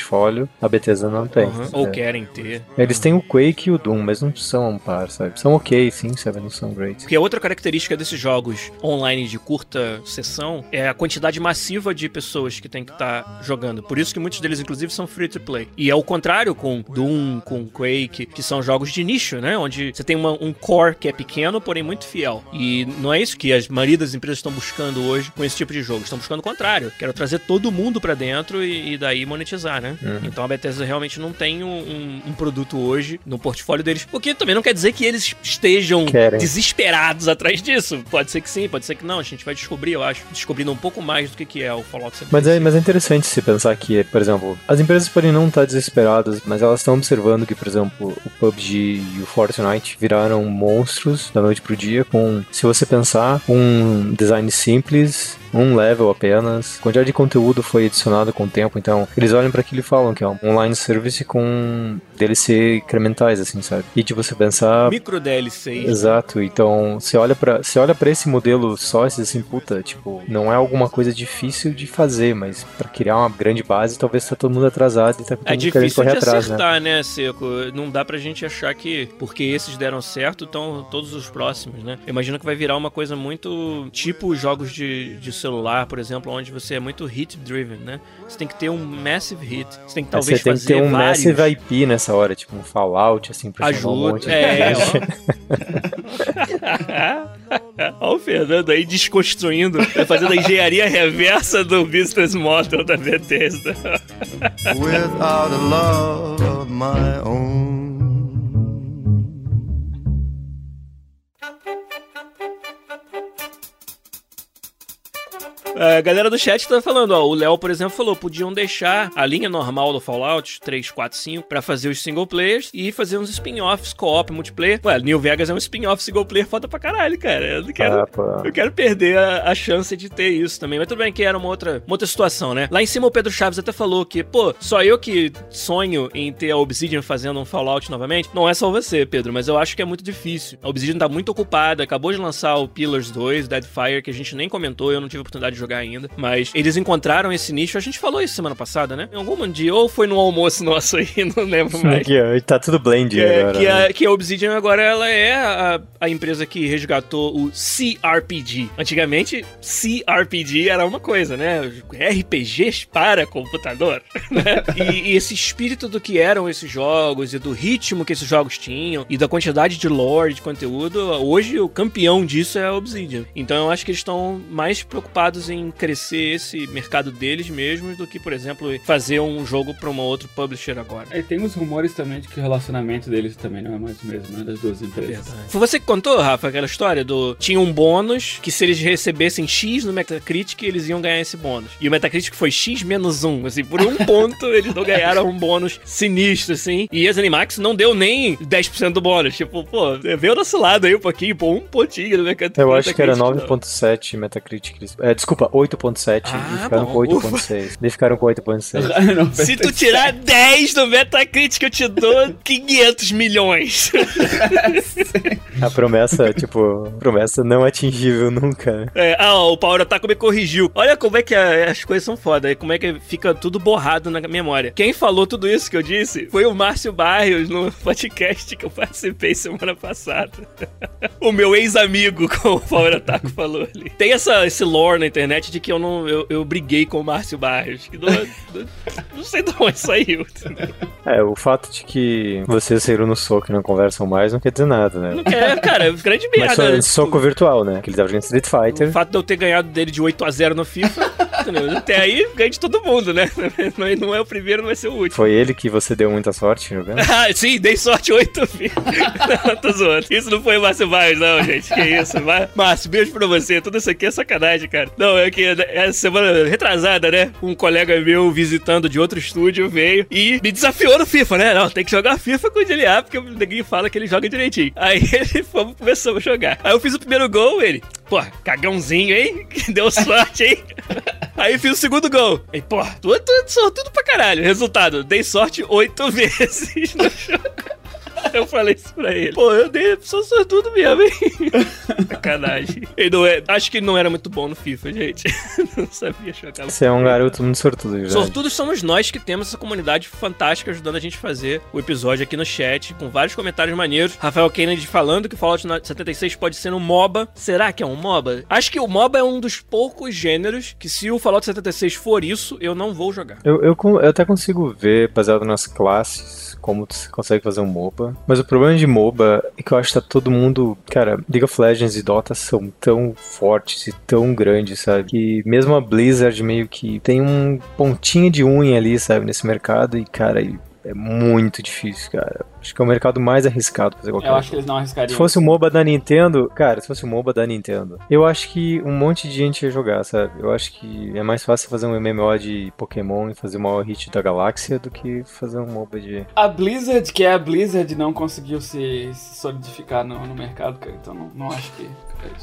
a Bethesda não tem. Uhum. Ou É. querem ter. Eles têm o Quake e o Doom, mas não são um par, sabe? São ok, sim, sabe? Não são great. Porque outra característica desses jogos online de curta sessão é a quantidade massiva de pessoas que tem que estar jogando. Por isso que muitos deles, inclusive, são free to play. E é o contrário com Doom, com Quake, que são jogos de nicho, né? Onde você tem uma- um core que é pequeno, porém muito fiel. E não é isso que a maioria das empresas estão buscando hoje com esse tipo de jogo. Estão buscando o contrário. Quero trazer todo mundo pra dentro e, e daí monetizar, né? Então a Bethesda realmente não tem um, um- um produto hoje no portfólio deles. O que também não quer dizer que eles estejam Querem. desesperados atrás disso. Pode ser que sim, pode ser que não. A gente vai descobrir, eu acho. Descobrindo um pouco mais do que, que é o Fallout 76. Mas é, mas é interessante se pensar que, por exemplo, as empresas podem não estar desesperadas, mas elas estão observando que, por exemplo, o PUBG e o Fortnite viraram monstros da noite pro dia com, se você pensar, um design simples, um level apenas, quantidade de conteúdo foi adicionado com o tempo, então eles olham para aquilo e falam que é um online service com DLC incrementais, assim, sabe? E de você pensar Micro DLCs. Exato, então você olha para você olha para esse modelo só e assim, puta, tipo, não é alguma coisa difícil de fazer, mas pra criar uma grande base, talvez tá todo mundo atrasado e tá É difícil correr de atrás, né? acertar, né? Seco? Não dá pra gente achar que porque esses deram certo, então todos os próximos, né? Eu imagino que vai virar uma coisa muito tipo os jogos de, de celular, por exemplo, onde você é muito hit-driven, né? Você tem que ter um massive hit. Você tem que Mas talvez você tem que fazer ter um vários. massive IP nessa hora, tipo um Fallout, assim, pra chamar um Ajuda. monte de É, gente. ó. Ó o Fernando aí desconstruindo, fazendo a engenharia reversa do business model da Bethesda. without a love of my own. A galera do chat tá falando, ó, o Léo, por exemplo, falou, podiam deixar a linha normal do Fallout 3, 4, 5 pra fazer os single players e fazer uns spin-offs co-op multiplayer. Ué, New Vegas é um spin-off single player foda pra caralho, cara. Eu não quero, Ah, eu quero perder a, a chance de ter isso também. Mas tudo bem que era uma outra, uma outra situação, né? Lá em cima o Pedro Chaves até falou que, pô, só eu que sonho em ter a Obsidian fazendo um Fallout novamente. Não é só você, Pedro, mas eu acho que é muito difícil. A Obsidian tá muito ocupada, acabou de lançar o Pillars 2, Deadfire, que a gente nem comentou, eu não tive a oportunidade de jogar ainda. Mas eles encontraram esse nicho, a gente falou isso semana passada, né? Em algum dia, ou foi no almoço nosso aí, não lembro mais. Aqui, ó, tá tudo blend É, agora. que, né? a, que a Obsidian agora ela é a, a empresa que resgatou o CRPG. Antigamente, CRPG era uma coisa, né? RPGs para computador. né? E, e esse espírito do que eram esses jogos e do ritmo que esses jogos tinham e da quantidade de lore, de conteúdo, hoje o campeão disso é a Obsidian. Então eu acho que eles estão mais preocupados preocupados em crescer esse mercado deles mesmos do que, por exemplo, fazer um jogo para uma outra publisher agora. E tem uns rumores também de que o relacionamento deles também não é mais o mesmo, né? Das duas empresas. Foi você que contou, Rafa, aquela história do. Tinha um bônus que se eles recebessem X no Metacritic, eles iam ganhar esse bônus. E o Metacritic foi X menos 1. Assim, por um ponto eles não ganharam um bônus sinistro, assim. E as Animax não deu nem 10% do bônus. Tipo, pô, veio do nosso lado aí um pouquinho, pô, um pontinho no Metacritic. Eu acho que era não. 9.7 Metacritic. É, desculpa, 8.7 Ah, e ficaram bom, com 8.6. Eles ficaram com 8.6. Não, Se tu tirar 10 no Metacritic, eu te dou 500 milhões. A promessa, tipo, promessa não atingível nunca. né? É, ah, ó, o Power Otaku me corrigiu. Olha como é que a- as coisas são foda, como é que fica tudo borrado na memória. Quem falou tudo isso que eu disse foi o Márcio Barrios no podcast que eu participei semana passada. o meu ex-amigo, como o Power Otaku falou ali. Tem essa, esse lore na internet de que eu não eu, eu briguei com o Márcio Barrios. Que não, não, não sei de onde saiu. entendeu? É, o fato de que vocês saíram no soco e não conversam mais não quer dizer nada, né? É, cara, grande merda. Mas só, né? soco virtual, né? Que eles estavam jogando Street O Fighter. fato de eu ter ganhado dele de 8 a 0 no FIFA, entendeu? até aí ganhei de todo mundo, né? Mas não é o primeiro, não vai ser o último. Foi ele que você deu muita sorte jogando? Ah, sim, dei sorte 8 vezes. Não, tô zoando. Isso não foi o Márcio Barros, não, gente. Que isso. Má- Márcio, beijo pra você. Tudo isso aqui é sacanagem, cara. Não, é que essa semana retrasada, né? Um colega meu visitando de outro estúdio veio e me desafiou no FIFA, né? Não, tem que jogar FIFA com o DLA, porque neguinho fala que ele joga direitinho. Aí ele fomos, começamos a jogar. Aí eu fiz o primeiro gol, ele. Pô, cagãozinho, hein? Deu sorte, hein? Aí fiz o segundo gol. Aí, pô, tu, tu sortudo pra caralho. Resultado, dei sorte oito vezes no jogo. Eu falei isso pra ele. Pô, eu dei, sou sortudo mesmo, hein? Sacanagem. Ele não é, acho que ele não era muito bom no FIFA, gente. Não sabia jogar. Você é um garoto muito sortudo, verdade. Sortudos somos nós que temos essa comunidade fantástica ajudando a gente a fazer o episódio aqui no chat, com vários comentários maneiros. Rafael Kennedy falando que o Fallout 76 pode ser um MOBA. Será que é um MOBA? Acho que o MOBA é um dos poucos gêneros que, se o Fallout 76 for isso, eu não vou jogar. Eu, eu, eu até consigo ver, baseado nas classes, como você consegue fazer um MOBA. Mas o problema de MOBA é que eu acho que tá todo mundo. Cara, League of Legends e Dota são tão fortes e tão grandes, sabe? Que mesmo a Blizzard meio que tem um pontinho de unha ali, sabe, nesse mercado. E, cara, e é muito difícil, cara. Acho que é o mercado mais arriscado pra fazer qualquer Eu acho que eles não arriscariam. Se fosse o MOBA da Nintendo, cara, se fosse o MOBA da Nintendo, eu acho que um monte de gente ia jogar, sabe? Eu acho que é mais fácil fazer um MMO de Pokémon e fazer o maior hit da galáxia do que fazer um MOBA de. A Blizzard, que é a Blizzard, não conseguiu se, se solidificar no, no mercado, cara. Então não, não acho que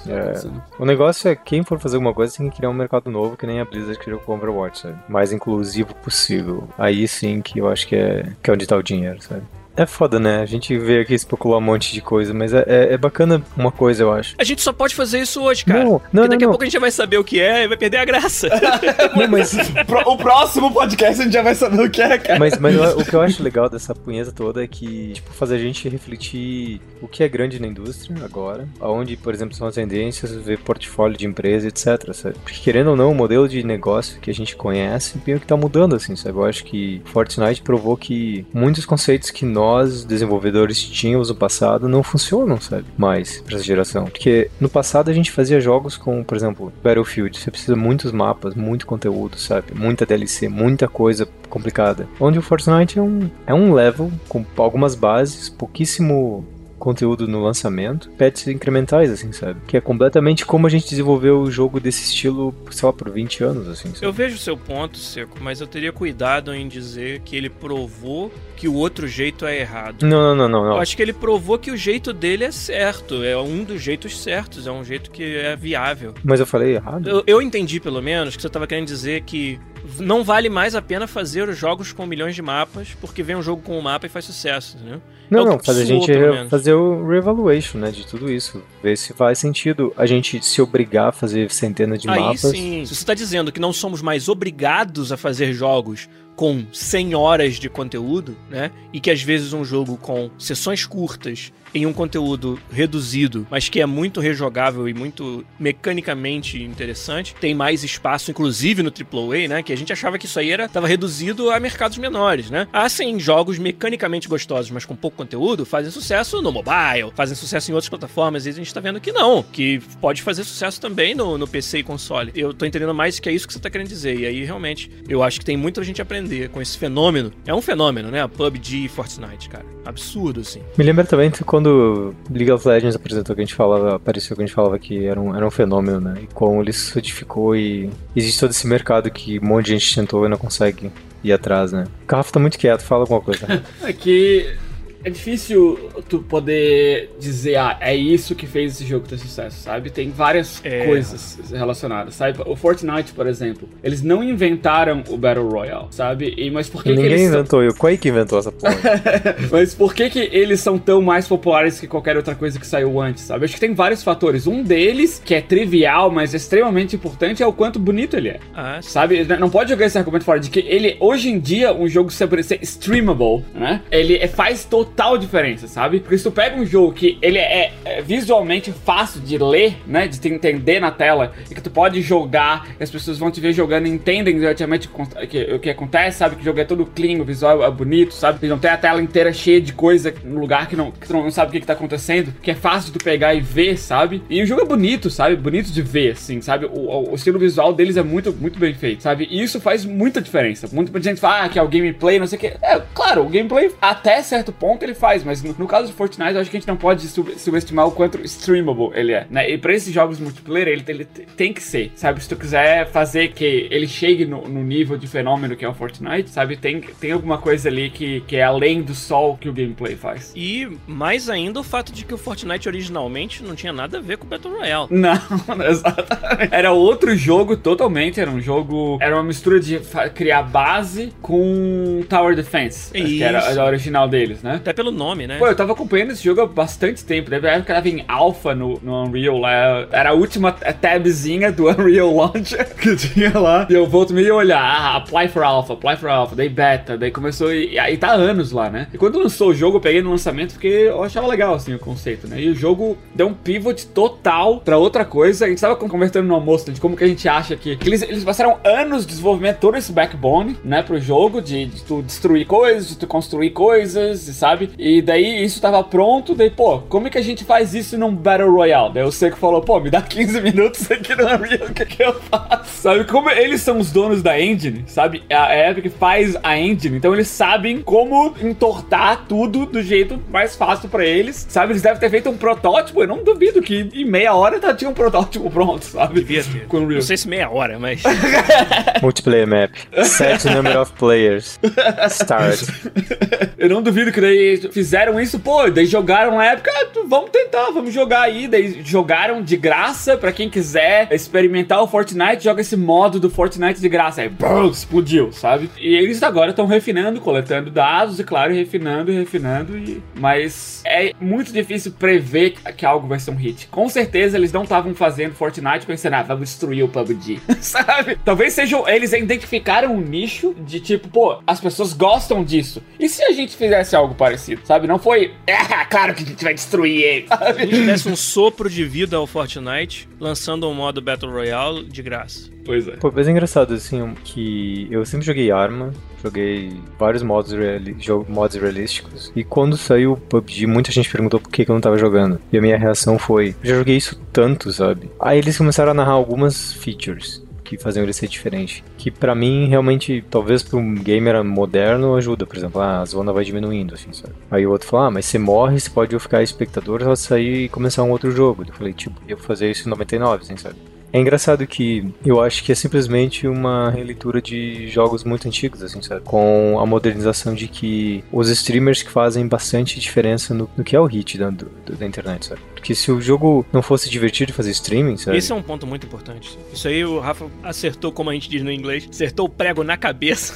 É. não. O negócio é quem for fazer alguma coisa tem que criar um mercado novo, que nem a Blizzard criou com o Overwatch, sabe? Mais inclusivo possível. Aí sim que eu acho que é, que é onde tá o dinheiro, sabe? É foda, né? A gente veio aqui especular um monte de coisa, mas é, é, é bacana uma coisa, eu acho. A gente só pode fazer isso hoje, cara. Não, não, Porque não, daqui a não. pouco a gente já vai saber o que é e vai perder a graça. Não, mas o próximo podcast a gente já vai saber o que é, cara. Mas, mas o que eu acho legal dessa punheta toda é que, tipo, faz a gente refletir o que é grande na indústria agora, aonde, por exemplo, são as tendências, ver portfólio de empresa, etc, sabe? Porque, querendo ou não, o modelo de negócio que a gente conhece meio que tá mudando, assim, sabe? Eu acho que Fortnite provou que muitos conceitos que nós, desenvolvedores, tínhamos no passado não funcionam, sabe? Mais pra essa geração. Porque no passado a gente fazia jogos com, por exemplo, Battlefield. Você precisa de muitos mapas, muito conteúdo, sabe? Muita DLC, muita coisa complicada. Onde o Fortnite é um, é um level com algumas bases, pouquíssimo conteúdo no lançamento, patches incrementais, assim, sabe? Que é completamente como a gente desenvolveu o jogo desse estilo, sei lá, por 20 anos, assim, sabe? Eu vejo o seu ponto, Seco, mas eu teria cuidado em dizer que ele provou que o outro jeito é errado. Não, não, não, não, Eu acho que ele provou que o jeito dele é certo, é um dos jeitos certos, é um jeito que é viável. Mas eu falei errado? Eu, eu entendi, pelo menos, que você estava querendo dizer que não vale mais a pena fazer os jogos com milhões de mapas, porque vem um jogo com um mapa e faz sucesso, entendeu? Não, É não, fazer a gente fazer o reevaluation, né, de tudo isso. Ver se faz sentido a gente se obrigar a fazer centenas de Aí mapas. sim, se você está dizendo que não somos mais obrigados a fazer jogos com 100 horas de conteúdo, né? E que às vezes um jogo com sessões curtas em um conteúdo reduzido, mas que é muito rejogável e muito mecanicamente interessante, tem mais espaço, inclusive no AAA, né? Que a gente achava que isso aí era tava reduzido a mercados menores, né? Ah, sim, jogos mecanicamente gostosos, mas com pouco conteúdo, fazem sucesso no mobile, fazem sucesso em outras plataformas, e a gente tá vendo que não, que pode fazer sucesso também no, no PC e console. Eu tô entendendo mais que é isso que você tá querendo dizer, e aí realmente eu acho que tem muita gente a aprender com esse fenômeno. É um fenômeno, né? PUBG e Fortnite, cara. Absurdo, assim. Me lembra também que quando League of Legends apresentou que a gente falava, apareceu que a gente falava que era um, era um fenômeno, né? E como ele se solidificou e existe todo esse mercado que um monte de gente tentou e não consegue ir atrás, né? O tá muito quieto, fala alguma coisa. É que é difícil tu poder dizer, ah, é isso que fez esse jogo ter sucesso, sabe? Tem várias É. coisas relacionadas, sabe? O Fortnite, por exemplo, eles não inventaram o Battle Royale, sabe? E, mas por que, que Ninguém eles são- inventou, e o Quake inventou essa porra. Mas por que, que eles são tão mais populares que qualquer outra coisa que saiu antes, sabe? Acho que tem vários fatores. Um deles, que é trivial, mas extremamente importante, é o quanto bonito ele é. Ah, Sabe? Não pode jogar esse argumento fora de que ele, hoje em dia, um jogo ser, ser streamable, né? Ele é- faz total diferença, sabe? Porque se tu pega um jogo que ele é, é visualmente fácil de ler, né? De te entender na tela, e que tu pode jogar, e as pessoas vão te ver jogando e entendem exatamente o que- acontece, sabe? Que o jogo é todo clean, o visual é bonito, sabe? Que não tem a tela inteira cheia de coisa no lugar que, não, que tu não sabe o que, que tá acontecendo, que é fácil de tu pegar e ver, sabe? E o jogo é bonito, sabe? Bonito de ver, assim, sabe? O, o- o estilo visual deles é muito, muito bem feito, sabe? E isso faz muita diferença. Muita gente fala ah, que é o gameplay, não sei o que. É, claro, o gameplay até certo ponto ele faz, mas no, no caso do Fortnite, eu acho que a gente não pode sub- subestimar o quanto streamable ele é, né? E pra esses jogos multiplayer, ele, ele te- tem que ser, sabe? Se tu quiser fazer que ele chegue no, no nível de fenômeno que é o Fortnite, sabe? Tem, tem alguma coisa ali que, que é além do sol que o gameplay faz. E mais ainda o fato de que o Fortnite originalmente não tinha nada a ver com o Battle Royale. Não, exatamente. Era outro jogo totalmente. Era um jogo. Era uma mistura de criar base com Tower Defense. Acho que era Isso. a original deles, né? Até pelo nome, né? Pô, eu tava acompanhando esse jogo há bastante tempo. Deve época tava em alpha no, no Unreal lá. Era a última tabzinha do Unreal Launcher que tinha lá. E eu volto meio olhar. Ah, apply for alpha, apply for alpha. Daí beta. Daí começou. E aí tá anos lá, né? E quando lançou o jogo, eu peguei no lançamento porque eu achava legal, assim, o conceito, né? E o jogo deu um pivot total pra outra coisa. A gente tava conversando no almoço de como que a gente acha que. que eles, eles passaram anos de desenvolvimento, todo esse backbone, né, pro jogo, de, de tu destruir coisas, de tu construir coisas, sabe? E daí isso tava pronto, daí, pô, como é que a gente faz isso num Battle Royale? Daí o Seco falou, pô, me dá 15 minutos aqui no Unreal, o que, que eu faço? Sabe? Como eles são os donos da engine, sabe? A Epic faz a engine, então eles sabem como entortar tudo do jeito mais fácil pra eles, sabe? Eles devem ter feito um protótipo, eu não duvido que em meia hora tá, tinha um protótipo pronto, sabe? Devia ter. Com o Unreal. Não sei se meia hora, mas. Multiplayer map. Set number of players. Start. Eu não duvido que daí fizeram isso, pô, daí jogaram na época, ah, vamos tentar, vamos jogar aí. Daí jogaram de graça pra quem quiser experimentar o Fortnite, joga esse modo do Fortnite de graça. Aí, brum, explodiu, sabe? E eles agora estão refinando, coletando dados, e claro, refinando refinando. E... Mas é muito difícil prever que- que algo vai ser um hit. Com certeza eles não estavam fazendo Fortnite pensando, ah, vamos destruir o PUBG, sabe? Talvez sejam. Eles identificaram um nicho de tipo, pô, as pessoas gostam disso. E se a gente fizesse algo parecido, sabe? Não foi, ah, claro que a gente vai destruir ele, gente desse um sopro de vida ao Fortnite, lançando um modo Battle Royale de graça. Pois é. Pô, mas é engraçado, assim, que eu sempre joguei arma, joguei vários modos, reali modos realísticos, e quando saiu o PUBG, muita gente perguntou por que, que eu não tava jogando. E a minha reação foi, já joguei isso tanto, sabe? Aí eles começaram a narrar algumas features que faziam ele ser diferente. Que pra mim, realmente, talvez pra um gamer moderno ajuda. Por exemplo, ah, a zona vai diminuindo, assim, sabe? Aí o outro fala, ah, mas você morre, você pode ficar espectador, só sair e começar um outro jogo. Eu falei, tipo, eu vou fazer isso em 99, assim, sabe? É engraçado que eu acho que é simplesmente uma releitura de jogos muito antigos, assim, sabe? Com a modernização de que os streamers que fazem bastante diferença no, no que é o hit da, do- da internet, sabe? Porque se o jogo não fosse divertido fazer streaming, sabe? Esse é um ponto muito importante. Isso aí o Rafa acertou, como a gente diz no inglês, acertou o prego na cabeça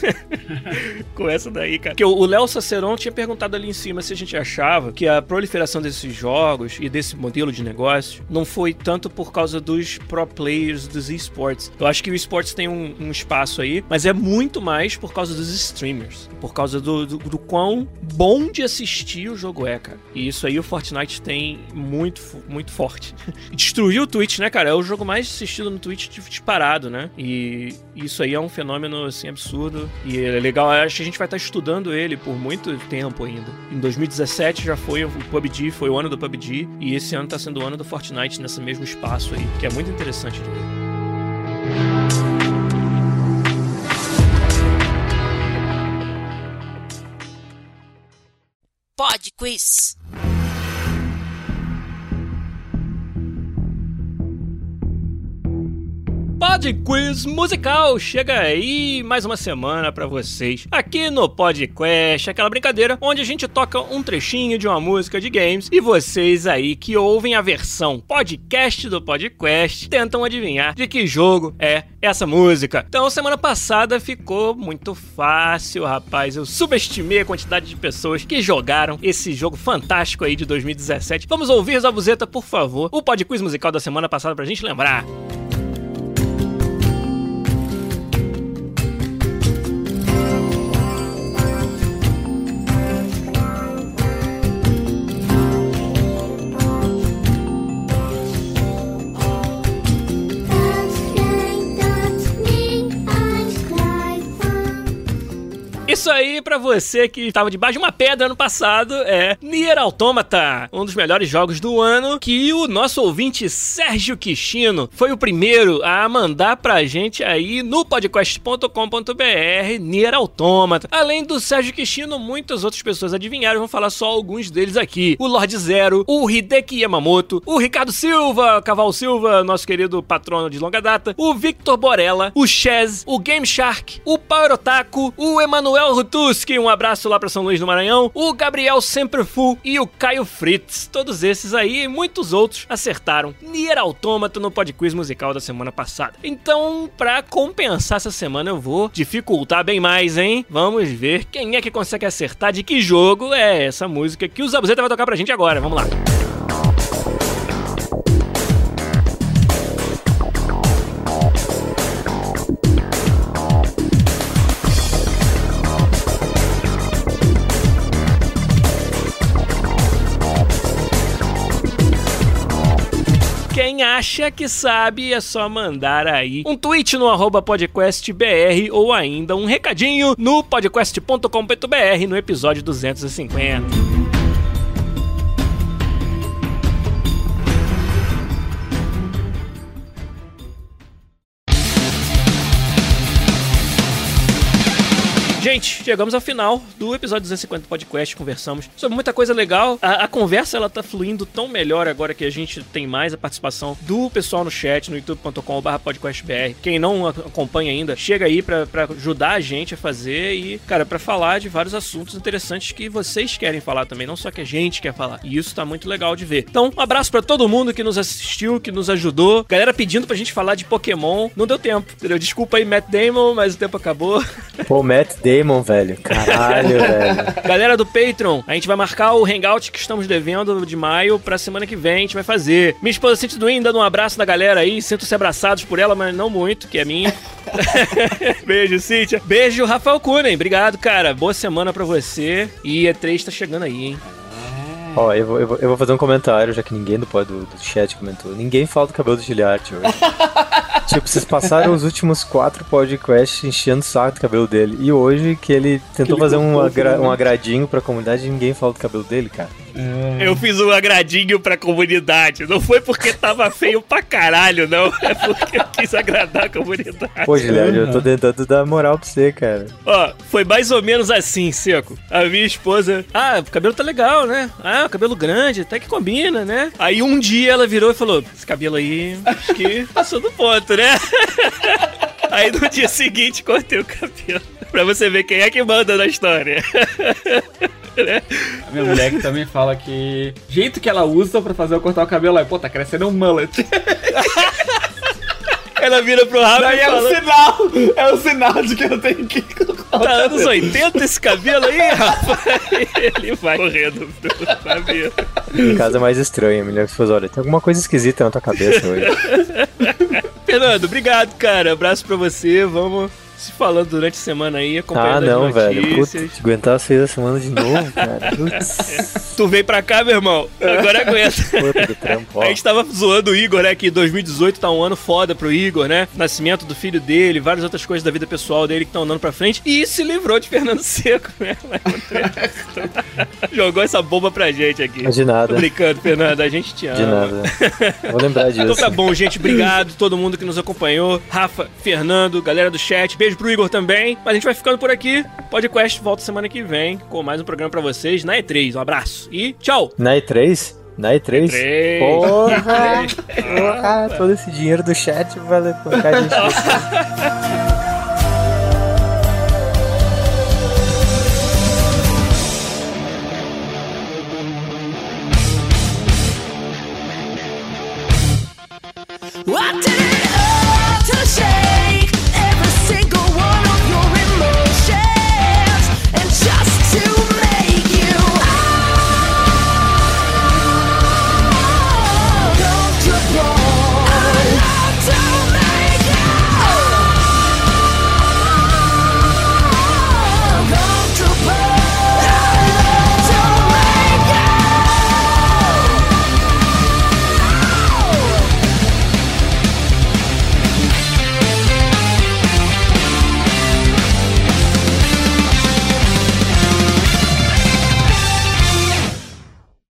com essa daí, cara. Porque o Léo Saceron tinha perguntado ali em cima se a gente achava que a proliferação desses jogos e desse modelo de negócio não foi tanto por causa dos pro players players dos esportes. Eu acho que o esportes tem um, um espaço aí, mas é muito mais por causa dos streamers. Por causa do, do, do quão bom de assistir o jogo é, cara. E isso aí o Fortnite tem muito, muito forte. Destruiu o Twitch, né, cara? É o jogo mais assistido no Twitch disparado, né? E isso aí é um fenômeno, assim, absurdo. E é legal, acho que a gente vai estar estudando ele por muito tempo ainda. Em 2017 já foi o PUBG, foi o ano do PUBG. E esse ano tá sendo o ano do Fortnite nesse mesmo espaço aí, que é muito interessante de ver. Pod Quiz. Pod Quiz Musical chega aí mais uma semana pra vocês aqui no Podcast, aquela brincadeira onde a gente toca um trechinho de uma música de games e vocês aí que ouvem a versão podcast do Podcast tentam adivinhar de que jogo é essa música. Então, semana passada ficou muito fácil, rapaz. Eu subestimei a quantidade de pessoas que jogaram esse jogo fantástico aí de 2017. Vamos ouvir, Zabuzeta, por favor, o Pod Quiz musical da semana passada pra gente lembrar. Isso aí pra você que estava debaixo de uma pedra ano passado é Nier Automata, um dos melhores jogos do ano que o nosso ouvinte Sérgio Quixino foi o primeiro a mandar pra gente aí no podcast.com.br Nier Automata. Além do Sérgio Quixino, muitas outras pessoas adivinharam, vou falar só alguns deles aqui. O Lord Zero, o Hideki Yamamoto, o Ricardo Silva, Caval Silva, nosso querido patrono de longa data, o Victor Borella, o Chaz, o Game Shark, o Power Otaku, o Emanuel Rutuski, um abraço lá pra São Luís do Maranhão, o Gabriel Semperfu e o Caio Fritz. Todos esses aí e muitos outros acertaram Nier Automata no Podquiz musical da semana passada. Então, pra compensar essa semana, eu vou dificultar bem mais, hein? Vamos ver quem é que consegue acertar de que jogo é essa música que o Zabuzeta vai tocar pra gente agora. Vamos lá. Quem acha que sabe é só mandar aí um tweet no arroba podcastbr ou ainda um recadinho no podcast.com.br no episódio 250. Gente, chegamos ao final do episódio 250 do podcast, conversamos sobre muita coisa legal. A, a, conversa ela tá fluindo tão melhor agora que a gente tem mais a participação do pessoal no chat, no youtube.com.br podcastbr. Quem não acompanha ainda, chega aí pra ajudar a gente a fazer e, cara, pra falar de vários assuntos interessantes que vocês querem falar também, não só que a gente quer falar. E isso tá muito legal de ver. Então, um abraço para todo mundo que nos assistiu, que nos ajudou. Galera pedindo pra gente falar de Pokémon. Não deu tempo, entendeu? Desculpa aí, Matt Damon, mas o tempo acabou. Pô, Matt Damon, velho. Caralho, velho. Galera do Patreon, a gente vai marcar o hangout que estamos devendo de maio pra semana que vem, a gente vai fazer. Minha esposa Cintia Duin dando um abraço na galera aí, sinto-se abraçados por ela, mas não muito, que é minha. Beijo, Cíntia. Beijo, Rafael Kunen. Obrigado, cara. Boa semana pra você. E E3 tá chegando aí, hein? Ó, eu vou, eu, vou, eu vou fazer um comentário, já que ninguém do, do, do chat comentou. Ninguém fala do cabelo do Giliard hoje. tipo, vocês passaram os últimos quatro podcasts enchendo o saco do cabelo dele. E hoje que ele tentou ele fazer um, agra um agradinho pra comunidade ninguém fala do cabelo dele, cara. Eu fiz um agradinho pra comunidade. Não foi porque tava feio pra caralho, não. É porque eu quis agradar a comunidade. Pô, Giliard, eu tô tentando dar moral pra você, cara. Ó, foi mais ou menos assim, Seco. A minha esposa. Ah, o cabelo tá legal, né? Ah, o cabelo grande, até que combina, né? Aí um dia ela virou e falou: Esse cabelo aí, acho que passou do ponto, né? Aí no dia seguinte cortei o cabelo. Pra você ver quem é que manda na história. A minha mulher que também fala que o jeito que ela usa pra fazer eu cortar o cabelo é, pô, tá crescendo um mullet. Ela vira pro Rafa Daí e é o fala: sinal, é o sinal de que eu tenho que cortar o Tá anos cabelo. 80 esse cabelo aí, Rafa? Ele vai correndo pro cabelo. Em casa é mais estranho, a mulher esposa, olha, tem alguma coisa esquisita na tua cabeça hoje. Fernando, obrigado, cara. Abraço pra você. Vamos se falando durante a semana aí, acompanhando Ah, não, as velho. notícias. Putz, aguentar seis da semana de novo, cara. Putz, Tu veio pra cá, meu irmão. Agora aguenta. puta que trampo. ó. A gente tava zoando o Igor, né? Que 2018 tá um ano foda pro Igor, né? Nascimento do filho dele, várias outras coisas da vida pessoal dele que estão andando pra frente. E se livrou de Fernando Seco, né? Jogou essa bomba pra gente aqui. De nada. Tô brincando, Fernando. A gente te ama. De nada. Vou lembrar disso. Então tá bom, gente. Obrigado todo mundo que nos acompanhou. Rafa, Fernando, galera do chat. Beijo pro Igor também. Mas a gente vai ficando por aqui. Podcast volta semana que vem com mais um programa pra vocês na E3. Um abraço e tchau! Na E3? Na E3? E3. Porra! Porra! Todo esse dinheiro do chat vai colocar a gente What